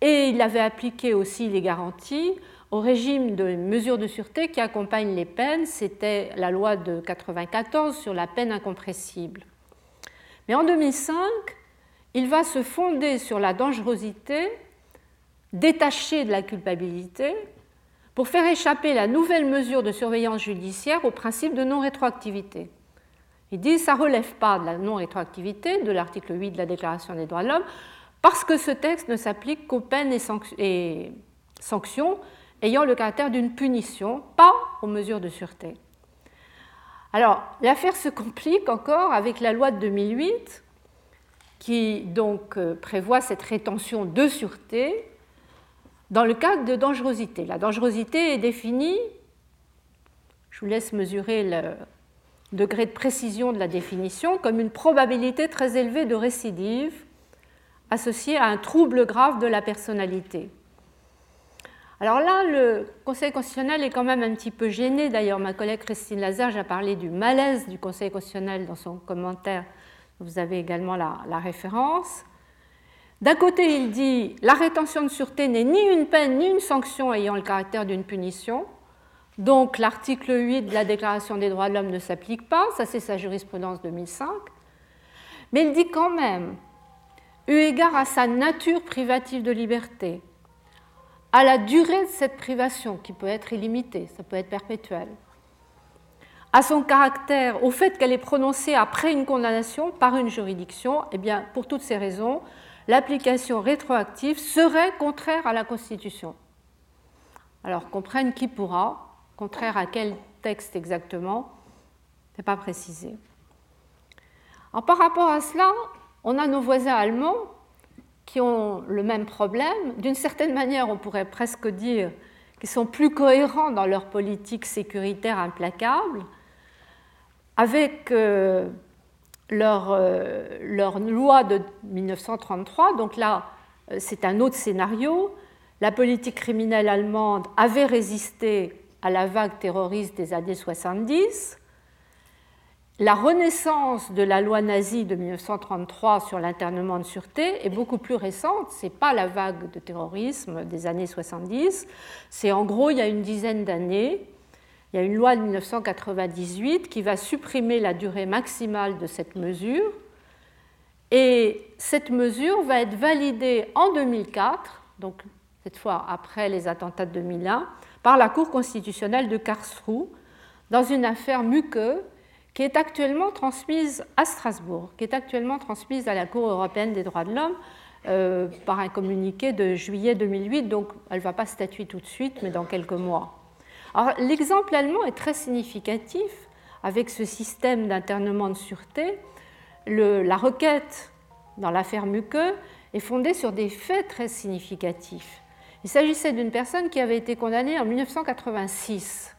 et il avait appliqué aussi les garanties au régime de mesures de sûreté qui accompagnent les peines, c'était la loi de 94 sur la peine incompressible. Mais en 2005, il va se fonder sur la dangerosité détachée de la culpabilité pour faire échapper la nouvelle mesure de surveillance judiciaire au principe de non-rétroactivité. Il dit que ça ne relève pas de la non-rétroactivité de l'article 8 de la Déclaration des droits de l'homme parce que ce texte ne s'applique qu'aux peines et sanctions ayant le caractère d'une punition, pas aux mesures de sûreté. Alors, l'affaire se complique encore avec la loi de 2008 qui donc euh, prévoit cette rétention de sûreté dans le cadre de dangerosité. La dangerosité est définie, je vous laisse mesurer le degré de précision de la définition, comme une probabilité très élevée de récidive associée à un trouble grave de la personnalité. Alors là, le Conseil constitutionnel est quand même un petit peu gêné. D'ailleurs, ma collègue Christine Lazare a parlé du malaise du Conseil constitutionnel dans son commentaire vous avez également la, référence. D'un côté, il dit la rétention de sûreté n'est ni une peine ni une sanction ayant le caractère d'une punition. Donc l'article 8 de la Déclaration des droits de l'homme ne s'applique pas, ça c'est sa jurisprudence 2005. Mais il dit quand même, eu égard à sa nature privative de liberté, à la durée de cette privation qui peut être illimitée, ça peut être perpétuel, à son caractère, au fait qu'elle est prononcée après une condamnation par une juridiction, eh bien, pour toutes ces raisons, l'application rétroactive serait contraire à la Constitution. Alors, comprenne qui pourra, contraire à quel texte exactement, n'est pas précisé. par rapport à cela, on a nos voisins allemands qui ont le même problème. D'une certaine manière, on pourrait presque dire qu'ils sont plus cohérents dans leur politique sécuritaire implacable avec euh, leur, euh, leur, loi de 1933. Donc là, euh, c'est un autre scénario. la politique criminelle allemande avait résisté à la vague terroriste des années 70. La renaissance de la loi nazie de 1933 sur l'internement de sûreté est beaucoup plus récente. Ce n'est pas la vague de terrorisme des années 70. C'est en gros il y a une dizaine d'années. Il y a une loi de 1998 qui va supprimer la durée maximale de cette mesure. Et cette mesure va être validée en 2004, donc cette fois après les attentats de 2001, par la Cour constitutionnelle de Karlsruhe dans une affaire Muke qui est actuellement transmise à Strasbourg, qui est actuellement transmise à la Cour européenne des droits de l'homme euh, par un communiqué de juillet 2008, donc elle ne va pas statuer tout de suite, mais dans quelques mois. l'exemple allemand est très significatif avec ce système d'internement de sûreté. la requête dans l'affaire Muke est fondée sur des faits très significatifs. Il s'agissait d'une personne qui avait été condamnée en 1986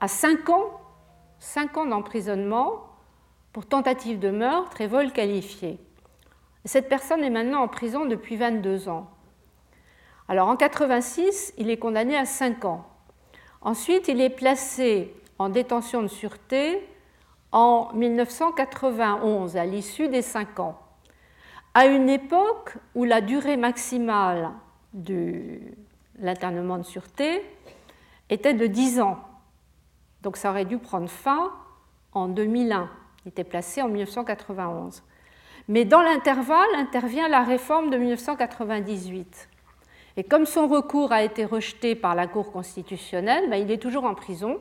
à 5 ans, 5 ans d'emprisonnement pour tentative de meurtre et vol qualifié. Cette personne est maintenant en prison depuis 22 ans. Alors en 86, il est condamné à 5 ans. Ensuite, il est placé en détention de sûreté en 1991, à l'issue des 5 ans, à une époque où la durée maximale de l'internement de sûreté était de 10 ans. Donc ça aurait dû prendre fin en 2001. Il était placé en 1991. Mais dans l'intervalle intervient la réforme de 1998. Et comme son recours a été rejeté par la Cour constitutionnelle, ben, il est toujours en prison.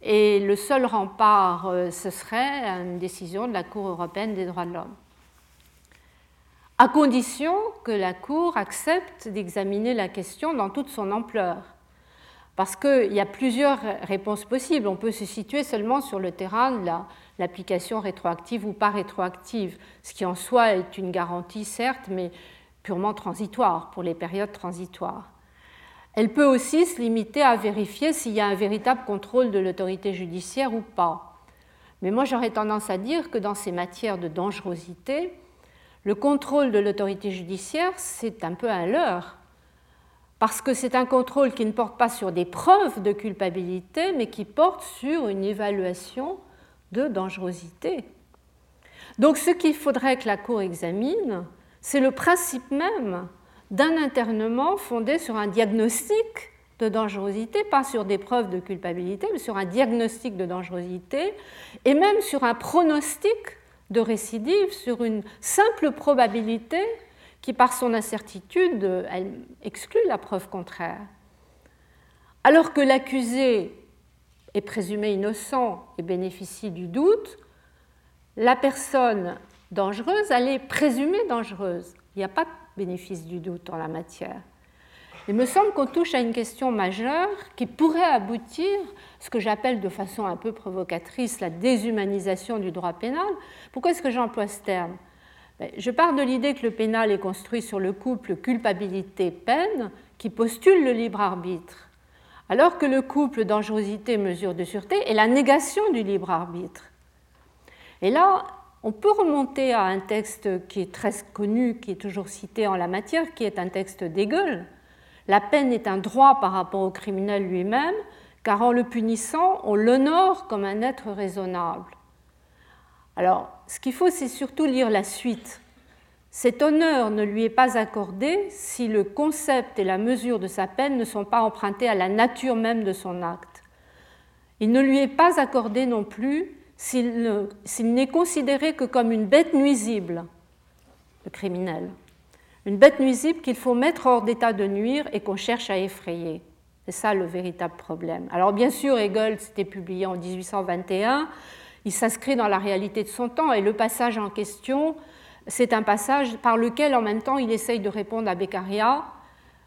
Et le seul rempart, euh, ce serait une décision de la Cour européenne des droits de l'homme à condition que la Cour accepte d'examiner la question dans toute son ampleur. Parce qu'il y a plusieurs réponses possibles. On peut se situer seulement sur le terrain de l'application rétroactive ou pas rétroactive, ce qui en soi est une garantie, certes, mais purement transitoire pour les périodes transitoires. Elle peut aussi se limiter à vérifier s'il y a un véritable contrôle de l'autorité judiciaire ou pas. Mais moi, j'aurais tendance à dire que dans ces matières de dangerosité, le contrôle de l'autorité judiciaire, c'est un peu un leurre, parce que c'est un contrôle qui ne porte pas sur des preuves de culpabilité, mais qui porte sur une évaluation de dangerosité. Donc ce qu'il faudrait que la Cour examine, c'est le principe même d'un internement fondé sur un diagnostic de dangerosité, pas sur des preuves de culpabilité, mais sur un diagnostic de dangerosité, et même sur un pronostic de récidive sur une simple probabilité qui, par son incertitude, exclut la preuve contraire. Alors que l'accusé est présumé innocent et bénéficie du doute, la personne dangereuse, elle est présumée dangereuse. Il n'y a pas de bénéfice du doute en la matière. Il me semble qu'on touche à une question majeure qui pourrait aboutir, ce que j'appelle de façon un peu provocatrice, la déshumanisation du droit pénal. Pourquoi est-ce que j'emploie ce terme? Ben, Je pars de l'idée que le pénal est construit sur le couple culpabilité-peine qui postule le libre arbitre, alors que le couple dangerosité-mesure de sûreté est la négation du libre arbitre. Et là, on peut remonter à un texte qui est très connu, qui est toujours cité en la matière, qui est un texte d'Hegel, la peine est un droit par rapport au criminel lui-même, car en le punissant, on l'honore comme un être raisonnable. Alors, ce qu'il faut, c'est surtout lire la suite. Cet honneur ne lui est pas accordé si le concept et la mesure de sa peine ne sont pas empruntés à la nature même de son acte. Il ne lui est pas accordé non plus s'il n'est considéré que comme une bête nuisible, le criminel une bête nuisible qu'il faut mettre hors d'état de nuire et qu'on cherche à effrayer. C'est ça le véritable problème. Alors bien sûr, Hegel, c'était publié en 1821, il s'inscrit dans la réalité de son temps et le passage en question, c'est un passage par lequel en même temps il essaye de répondre à Beccaria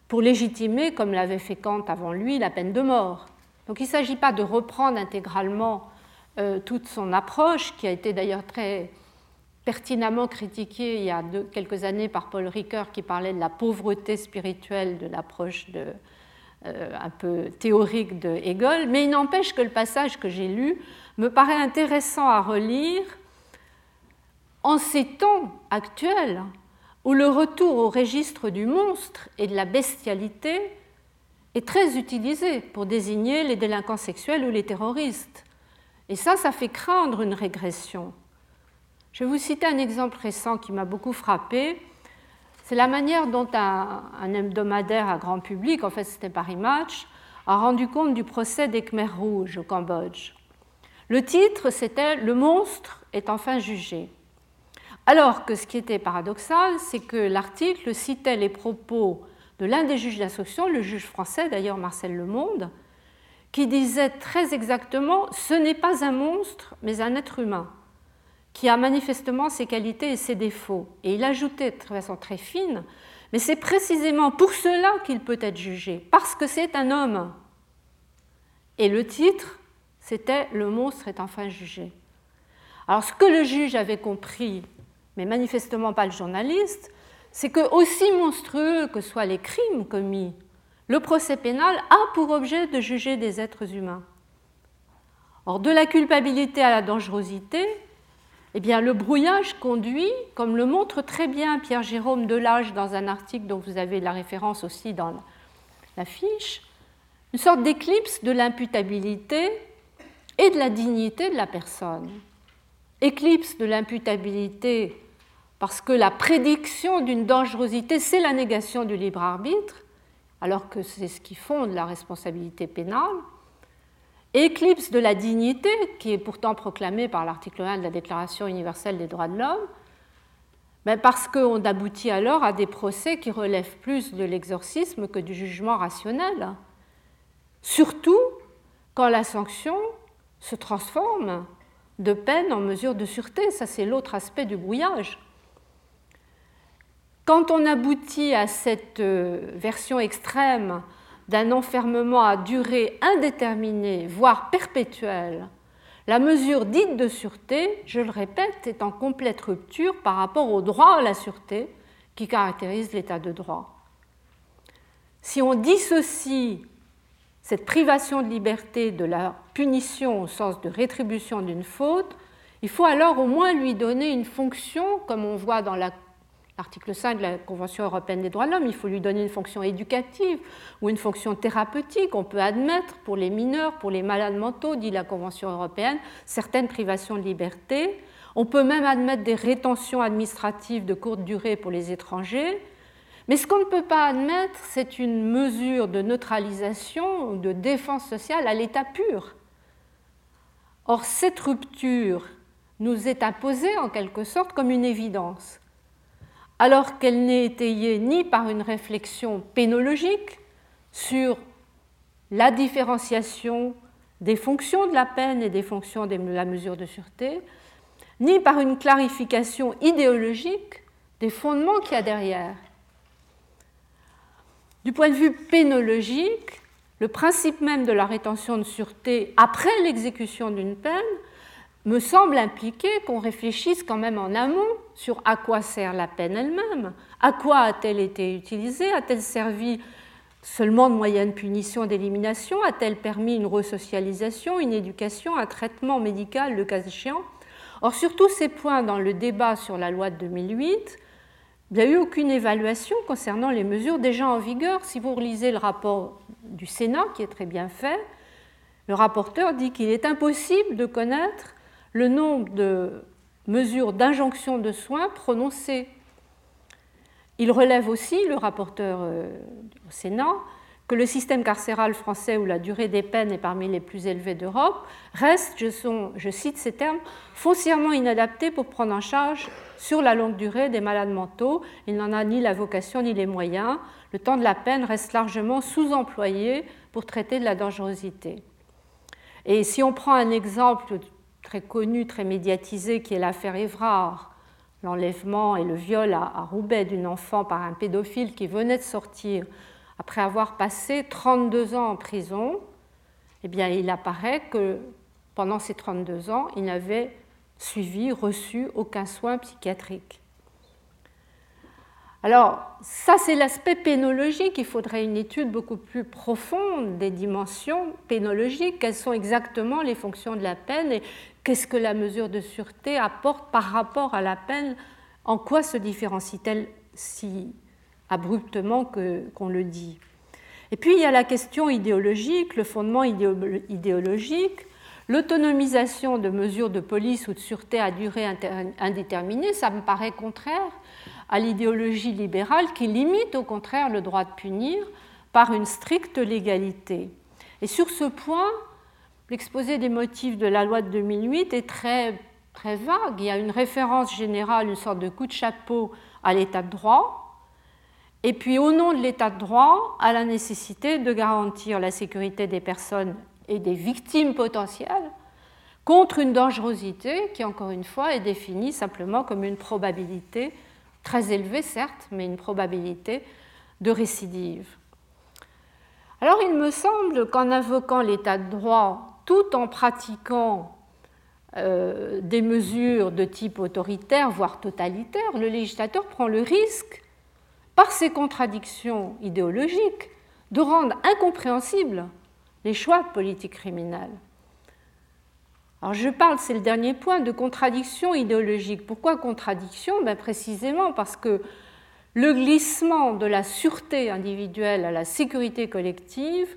pour légitimer, comme l'avait fait Kant avant lui, la peine de mort. Donc il ne s'agit pas de reprendre intégralement euh, toute son approche, qui a été d'ailleurs très pertinemment critiqué il y a quelques années par Paul Ricoeur qui parlait de la pauvreté spirituelle de l'approche euh, un peu théorique de Hegel, mais il n'empêche que le passage que j'ai lu me paraît intéressant à relire en ces temps actuels où le retour au registre du monstre et de la bestialité est très utilisé pour désigner les délinquants sexuels ou les terroristes. Et ça, ça fait craindre une régression. Je vais vous citer un exemple récent qui m'a beaucoup frappé. C'est la manière dont un, hebdomadaire à grand public, en fait c'était Paris Match, a rendu compte du procès des Khmers rouges au Cambodge. Le titre, c'était Le monstre est enfin jugé. Alors que ce qui était paradoxal, c'est que l'article citait les propos de l'un des juges d'instruction, le juge français d'ailleurs Marcel Lemonde, qui disait très exactement Ce n'est pas un monstre, mais un être humain, qui a manifestement ses qualités et ses défauts. Et il ajoutait de façon très fine Mais c'est précisément pour cela qu'il peut être jugé, parce que c'est un homme. Et le titre, c'était Le monstre est enfin jugé. Alors ce que le juge avait compris, mais manifestement pas le journaliste, c'est que aussi monstrueux que soient les crimes commis, le procès pénal a pour objet de juger des êtres humains. Or, de la culpabilité à la dangerosité, eh bien, le brouillage conduit, comme le montre très bien Pierre-Jérôme Delage dans un article dont vous avez la référence aussi dans la fiche, une sorte d'éclipse de l'imputabilité et de la dignité de la personne. Éclipse de l'imputabilité parce que la prédiction d'une dangerosité, c'est la négation du libre arbitre, alors que c'est ce qui fonde la responsabilité pénale. Éclipse de la dignité, qui est pourtant proclamée par l'article 1 de la Déclaration universelle des droits de l'homme, parce qu'on aboutit alors à des procès qui relèvent plus de l'exorcisme que du jugement rationnel. Surtout quand la sanction se transforme de peine en mesure de sûreté. Ça, c'est l'autre aspect du brouillage. Quand on aboutit à cette euh, version extrême d'un enfermement à durée indéterminée, voire perpétuelle, la mesure dite de sûreté, je le répète, est en complète rupture par rapport au droit à la sûreté qui caractérise l'état de droit. Si on dissocie cette privation de liberté de la punition au sens de rétribution d'une faute, il faut alors au moins lui donner une fonction, comme on voit dans la Article 5 de la Convention européenne des droits de l'homme, il faut lui donner une fonction éducative ou une fonction thérapeutique. On peut admettre pour les mineurs, pour les malades mentaux, dit la Convention européenne, certaines privations de liberté. On peut même admettre des rétentions administratives de courte durée pour les étrangers. Mais ce qu'on ne peut pas admettre, c'est une mesure de neutralisation ou de défense sociale à l'état pur. Or, cette rupture nous est imposée en quelque sorte comme une évidence alors qu'elle n'est étayée ni par une réflexion pénologique sur la différenciation des fonctions de la peine et des fonctions de la mesure de sûreté, ni par une clarification idéologique des fondements qu'il y a derrière. Du point de vue pénologique, le principe même de la rétention de sûreté après l'exécution d'une peine me semble impliquer qu'on réfléchisse quand même en amont sur à quoi sert la peine elle-même, à quoi a-t-elle été utilisée, a-t-elle servi seulement de moyen de punition d'élimination, a-t-elle permis une resocialisation, une éducation, un traitement médical, le cas échéant? Or, sur tous ces points dans le débat sur la loi de 2008, il n'y a eu aucune évaluation concernant les mesures déjà en vigueur. Si vous relisez le rapport du Sénat, qui est très bien fait, le rapporteur dit qu'il est impossible de connaître le nombre de mesures d'injonction de soins prononcées. Il relève aussi, le rapporteur euh, au Sénat, que le système carcéral français où la durée des peines est parmi les plus élevées d'Europe reste, je, cite ces termes, foncièrement inadapté pour prendre en charge sur la longue durée des malades mentaux. Il n'en a ni la vocation ni les moyens. Le temps de la peine reste largement sous-employé pour traiter de la dangerosité. Et si on prend un exemple très connue, très médiatisée, qui est l'affaire Évrard, l'enlèvement et le viol à, Roubaix d'une enfant par un pédophile qui venait de sortir après avoir passé 32 ans en prison, eh bien, il apparaît que pendant ces 32 ans, il n'avait suivi, reçu aucun soin psychiatrique. Alors, ça, c'est l'aspect pénologique. Il faudrait une étude beaucoup plus profonde des dimensions pénologiques. Quelles sont exactement les fonctions de la peine et qu'est-ce que la mesure de sûreté apporte par rapport à la peine? En quoi se différencie-t-elle si abruptement qu'on le dit? Et puis il y a la question idéologique, le fondement idéologique, l'autonomisation de mesures de police ou de sûreté à durée indéterminée, ça me paraît contraire à l'idéologie libérale qui limite au contraire le droit de punir par une stricte légalité. Et sur ce point, l'exposé des motifs de la loi de 2008 est très, très vague. Il y a une référence générale, une sorte de coup de chapeau à l'état de droit, et puis au nom de l'état de droit, à la nécessité de garantir la sécurité des personnes et des victimes potentielles contre une dangerosité qui, encore une fois, est définie simplement comme une probabilité, très élevée certes, mais une probabilité de récidive. Alors il me semble qu'en invoquant l'état de droit tout en pratiquant euh, des mesures de type autoritaire, voire totalitaire, le législateur prend le risque, par ses contradictions idéologiques, de rendre incompréhensibles les choix de politique criminelle. Alors je parle, c'est le dernier point, de contradiction idéologique. Pourquoi contradiction? Ben Précisément parce que le glissement de la sûreté individuelle à la sécurité collective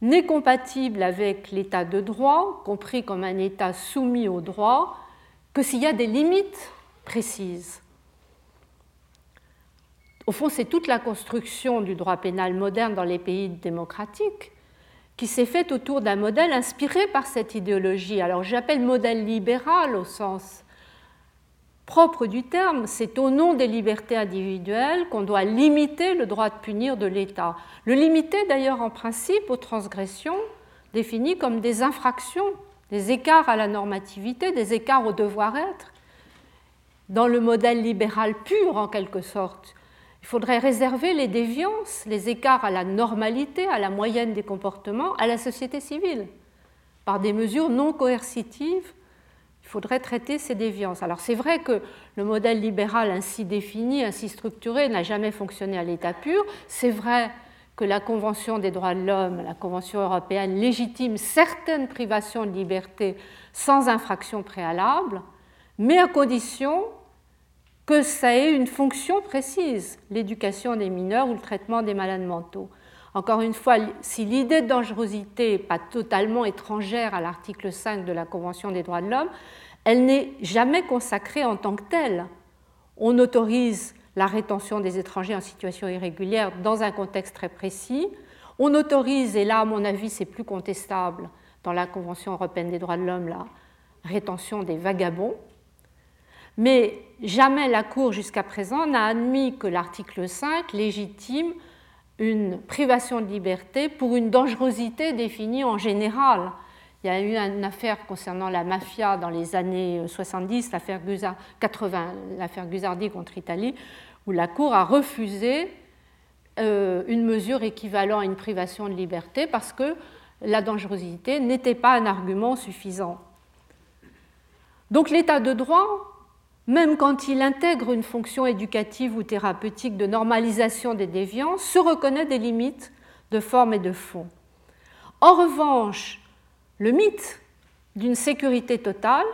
n'est compatible avec l'état de droit, compris comme un état soumis au droit, que s'il y a des limites précises. Au fond, c'est toute la construction du droit pénal moderne dans les pays démocratiques qui s'est faite autour d'un modèle inspiré par cette idéologie. Alors j'appelle modèle libéral au sens propre du terme, c'est au nom des libertés individuelles qu'on doit limiter le droit de punir de l'État. Le limiter d'ailleurs en principe aux transgressions définies comme des infractions, des écarts à la normativité, des écarts au devoir-être. Dans le modèle libéral pur en quelque sorte, il faudrait réserver les déviances, les écarts à la normalité, à la moyenne des comportements, à la société civile, par des mesures non coercitives. Il faudrait traiter ces déviances. Alors c'est vrai que le modèle libéral ainsi défini, ainsi structuré, n'a jamais fonctionné à l'état pur. C'est vrai que la Convention des droits de l'homme, la Convention européenne, légitime certaines privations de liberté sans infraction préalable, mais à condition que ça ait une fonction précise, l'éducation des mineurs ou le traitement des malades mentaux. Encore une fois, si l'idée de dangerosité n'est pas totalement étrangère à l'article 5 de la Convention des droits de l'homme, elle n'est jamais consacrée en tant que telle. On autorise la rétention des étrangers en situation irrégulière dans un contexte très précis. On autorise, et là à mon avis c'est plus contestable dans la Convention européenne des droits de l'homme, la rétention des vagabonds, mais jamais la Cour jusqu'à présent n'a admis que l'article 5 légitime une privation de liberté pour une dangerosité définie en général. Il y a eu une affaire concernant la mafia dans les années 70, l'affaire 80, l'affaire contre Italie, où la Cour a refusé euh, une mesure équivalente à une privation de liberté parce que la dangerosité n'était pas un argument suffisant. Donc l'état de droit même quand il intègre une fonction éducative ou thérapeutique de normalisation des déviances, se reconnaît des limites de forme et de fond. En revanche, le mythe d'une sécurité totale,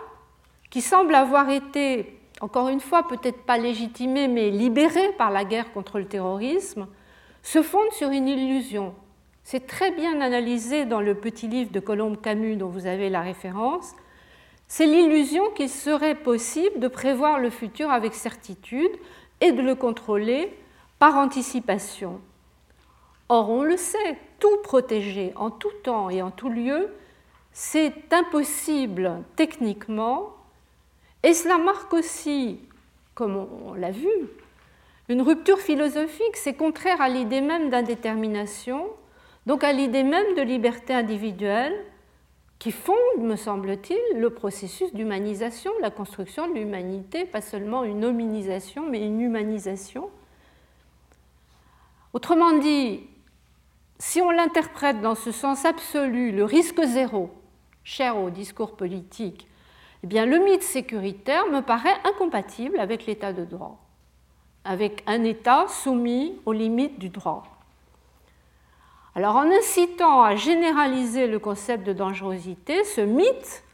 qui semble avoir été, encore une fois, peut-être pas légitimé, mais libéré par la guerre contre le terrorisme, se fonde sur une illusion. C'est très bien analysé dans le petit livre de Colombe Camus dont vous avez la référence, c'est l'illusion qu'il serait possible de prévoir le futur avec certitude et de le contrôler par anticipation. Or, on le sait, tout protéger en tout temps et en tout lieu, c'est impossible techniquement, et cela marque aussi, comme on l'a vu, une rupture philosophique, c'est contraire à l'idée même d'indétermination, donc à l'idée même de liberté individuelle, qui fonde, me semble-t-il, le processus d'humanisation, la construction de l'humanité, pas seulement une hominisation, mais une humanisation. Autrement dit, si on l'interprète dans ce sens absolu, le risque zéro, cher au discours politique, eh bien, le mythe sécuritaire me paraît incompatible avec l'état de droit, avec un État soumis aux limites du droit. Alors en incitant à généraliser le concept de dangerosité, ce mythe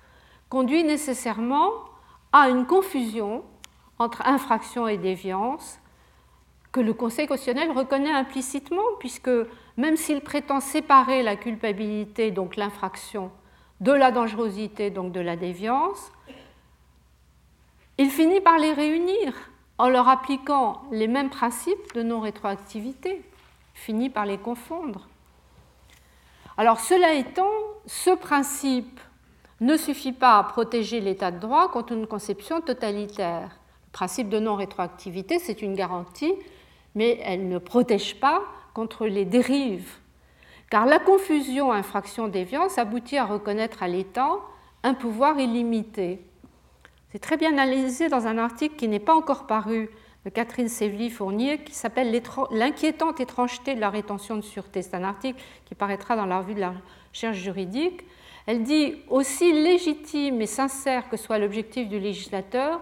conduit nécessairement à une confusion entre infraction et déviance que le Conseil constitutionnel reconnaît implicitement, puisque même s'il prétend séparer la culpabilité, donc l'infraction, de la dangerosité, donc de la déviance, il finit par les réunir en leur appliquant les mêmes principes de non-rétroactivité, finit par les confondre. Alors cela étant, ce principe ne suffit pas à protéger l'état de droit contre une conception totalitaire. Le principe de non-rétroactivité, c'est une garantie, mais elle ne protège pas contre les dérives. Car la confusion infraction-déviance aboutit à reconnaître à l'État un pouvoir illimité. C'est très bien analysé dans un article qui n'est pas encore paru de Catherine Sévely-Fournier qui s'appelle L'inquiétante étrangeté de la rétention de sûreté. C'est un article qui paraîtra dans la revue de la recherche juridique. Elle dit Aussi légitime et sincère que soit l'objectif du législateur,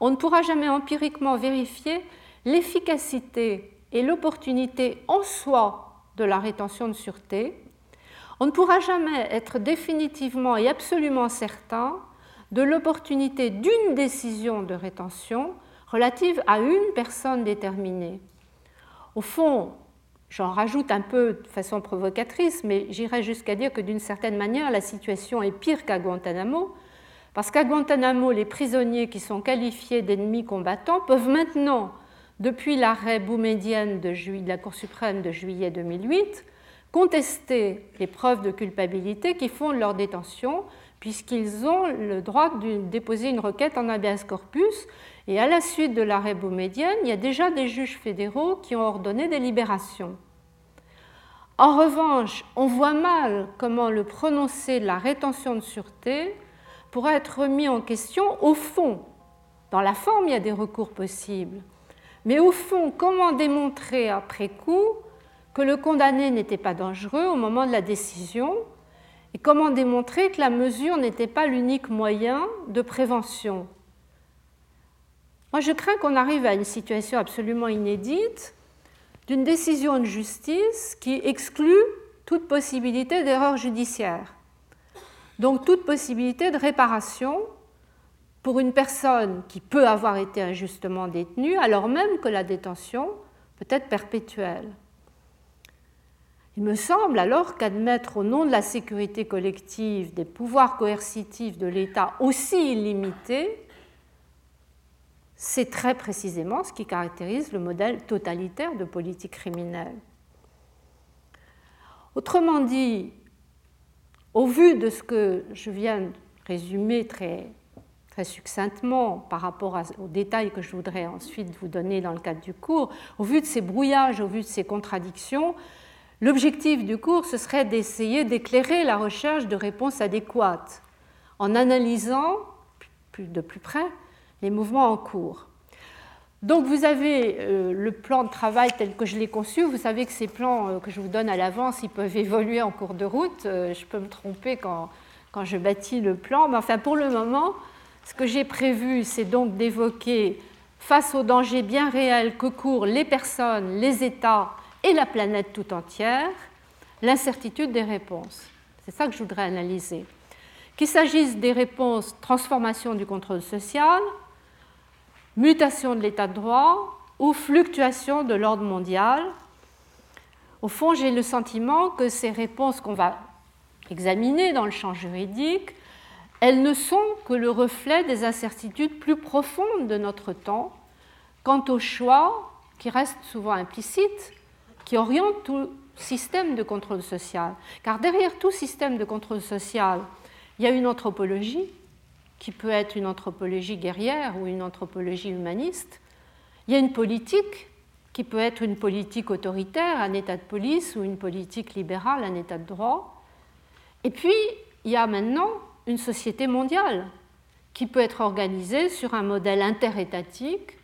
on ne pourra jamais empiriquement vérifier l'efficacité et l'opportunité en soi de la rétention de sûreté. On ne pourra jamais être définitivement et absolument certain de l'opportunité d'une décision de rétention relative à une personne déterminée. Au fond, j'en rajoute un peu de façon provocatrice, mais j'irai jusqu'à dire que d'une certaine manière, la situation est pire qu'à Guantanamo, parce qu'à Guantanamo, les prisonniers qui sont qualifiés d'ennemis combattants peuvent maintenant, depuis l'arrêt Boumedienne de, de la Cour suprême de juillet 2008, contester les preuves de culpabilité qui font leur détention, puisqu'ils ont le droit de déposer une requête en habeas corpus et à la suite de l'arrêt Boumedienne, il y a déjà des juges fédéraux qui ont ordonné des libérations. En revanche, on voit mal comment le prononcé de la rétention de sûreté pourrait être remis en question au fond. Dans la forme, il y a des recours possibles. Mais au fond, comment démontrer après coup que le condamné n'était pas dangereux au moment de la décision et comment démontrer que la mesure n'était pas l'unique moyen de prévention? Moi, je crains qu'on arrive à une situation absolument inédite d'une décision de justice qui exclut toute possibilité d'erreur judiciaire. Donc toute possibilité de réparation pour une personne qui peut avoir été injustement détenue, alors même que la détention peut être perpétuelle. Il me semble alors qu'admettre au nom de la sécurité collective des pouvoirs coercitifs de l'État aussi illimités c'est très précisément ce qui caractérise le modèle totalitaire de politique criminelle. Autrement dit, au vu de ce que je viens de résumer très, succinctement par rapport aux détails que je voudrais ensuite vous donner dans le cadre du cours, au vu de ces brouillages, au vu de ces contradictions, l'objectif du cours, ce serait d'essayer d'éclairer la recherche de réponses adéquates en analysant de plus près les mouvements en cours. Donc vous avez euh, le plan de travail tel que je l'ai conçu. Vous savez que ces plans euh, que je vous donne à l'avance, ils peuvent évoluer en cours de route. Euh, je peux me tromper quand, quand je bâtis le plan. Mais enfin, pour le moment, ce que j'ai prévu, c'est donc d'évoquer, face aux dangers bien réels que courent les personnes, les États et la planète tout entière, l'incertitude des réponses. C'est ça que je voudrais analyser. Qu'il s'agisse des réponses transformation du contrôle social, mutation de l'état de droit ou fluctuation de l'ordre mondial. Au fond, j'ai le sentiment que ces réponses qu'on va examiner dans le champ juridique, elles ne sont que le reflet des incertitudes plus profondes de notre temps quant aux choix qui restent souvent implicites, qui orientent tout système de contrôle social. Car derrière tout système de contrôle social, il y a une anthropologie, qui peut être une anthropologie guerrière ou une anthropologie humaniste. Il y a une politique qui peut être une politique autoritaire, un état de police, ou une politique libérale, un état de droit. Et puis, il y a maintenant une société mondiale qui peut être organisée sur un modèle interétatique,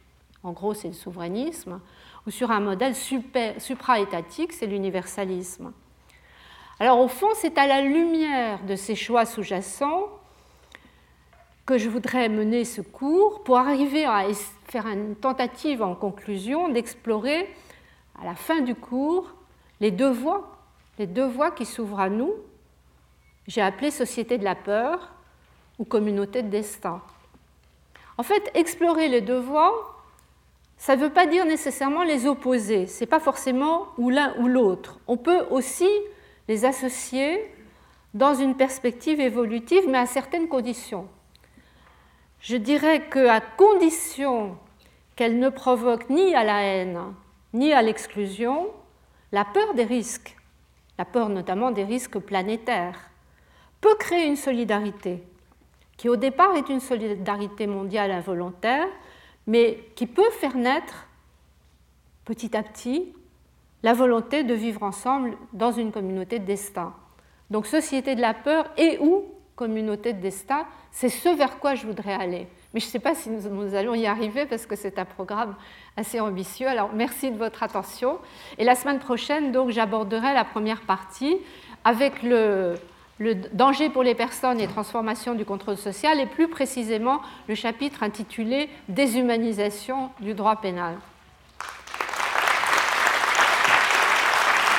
en gros c'est le souverainisme, ou sur un modèle supra-étatique, c'est l'universalisme. Alors au fond, c'est à la lumière de ces choix sous-jacents que je voudrais mener ce cours pour arriver à faire une tentative en conclusion d'explorer à la fin du cours les deux voies, les deux voies qui s'ouvrent à nous. J'ai appelé société de la peur ou communauté de destin. En fait, explorer les deux voies, ça ne veut pas dire nécessairement les opposer. Ce n'est pas forcément ou l'un ou l'autre. On peut aussi les associer dans une perspective évolutive, mais à certaines conditions. Je dirais qu'à condition qu'elle ne provoque ni à la haine, ni à l'exclusion, la peur des risques, la peur notamment des risques planétaires, peut créer une solidarité qui au départ est une solidarité mondiale involontaire, mais qui peut faire naître petit à petit la volonté de vivre ensemble dans une communauté de destin. Donc société de la peur et ou communauté de destin, c'est ce vers quoi je voudrais aller. Mais je ne sais pas si nous, allons y arriver parce que c'est un programme assez ambitieux. Alors merci de votre attention. Et la semaine prochaine, donc, j'aborderai la première partie avec le, le danger pour les personnes et transformation du contrôle social et plus précisément le chapitre intitulé Déshumanisation du droit pénal.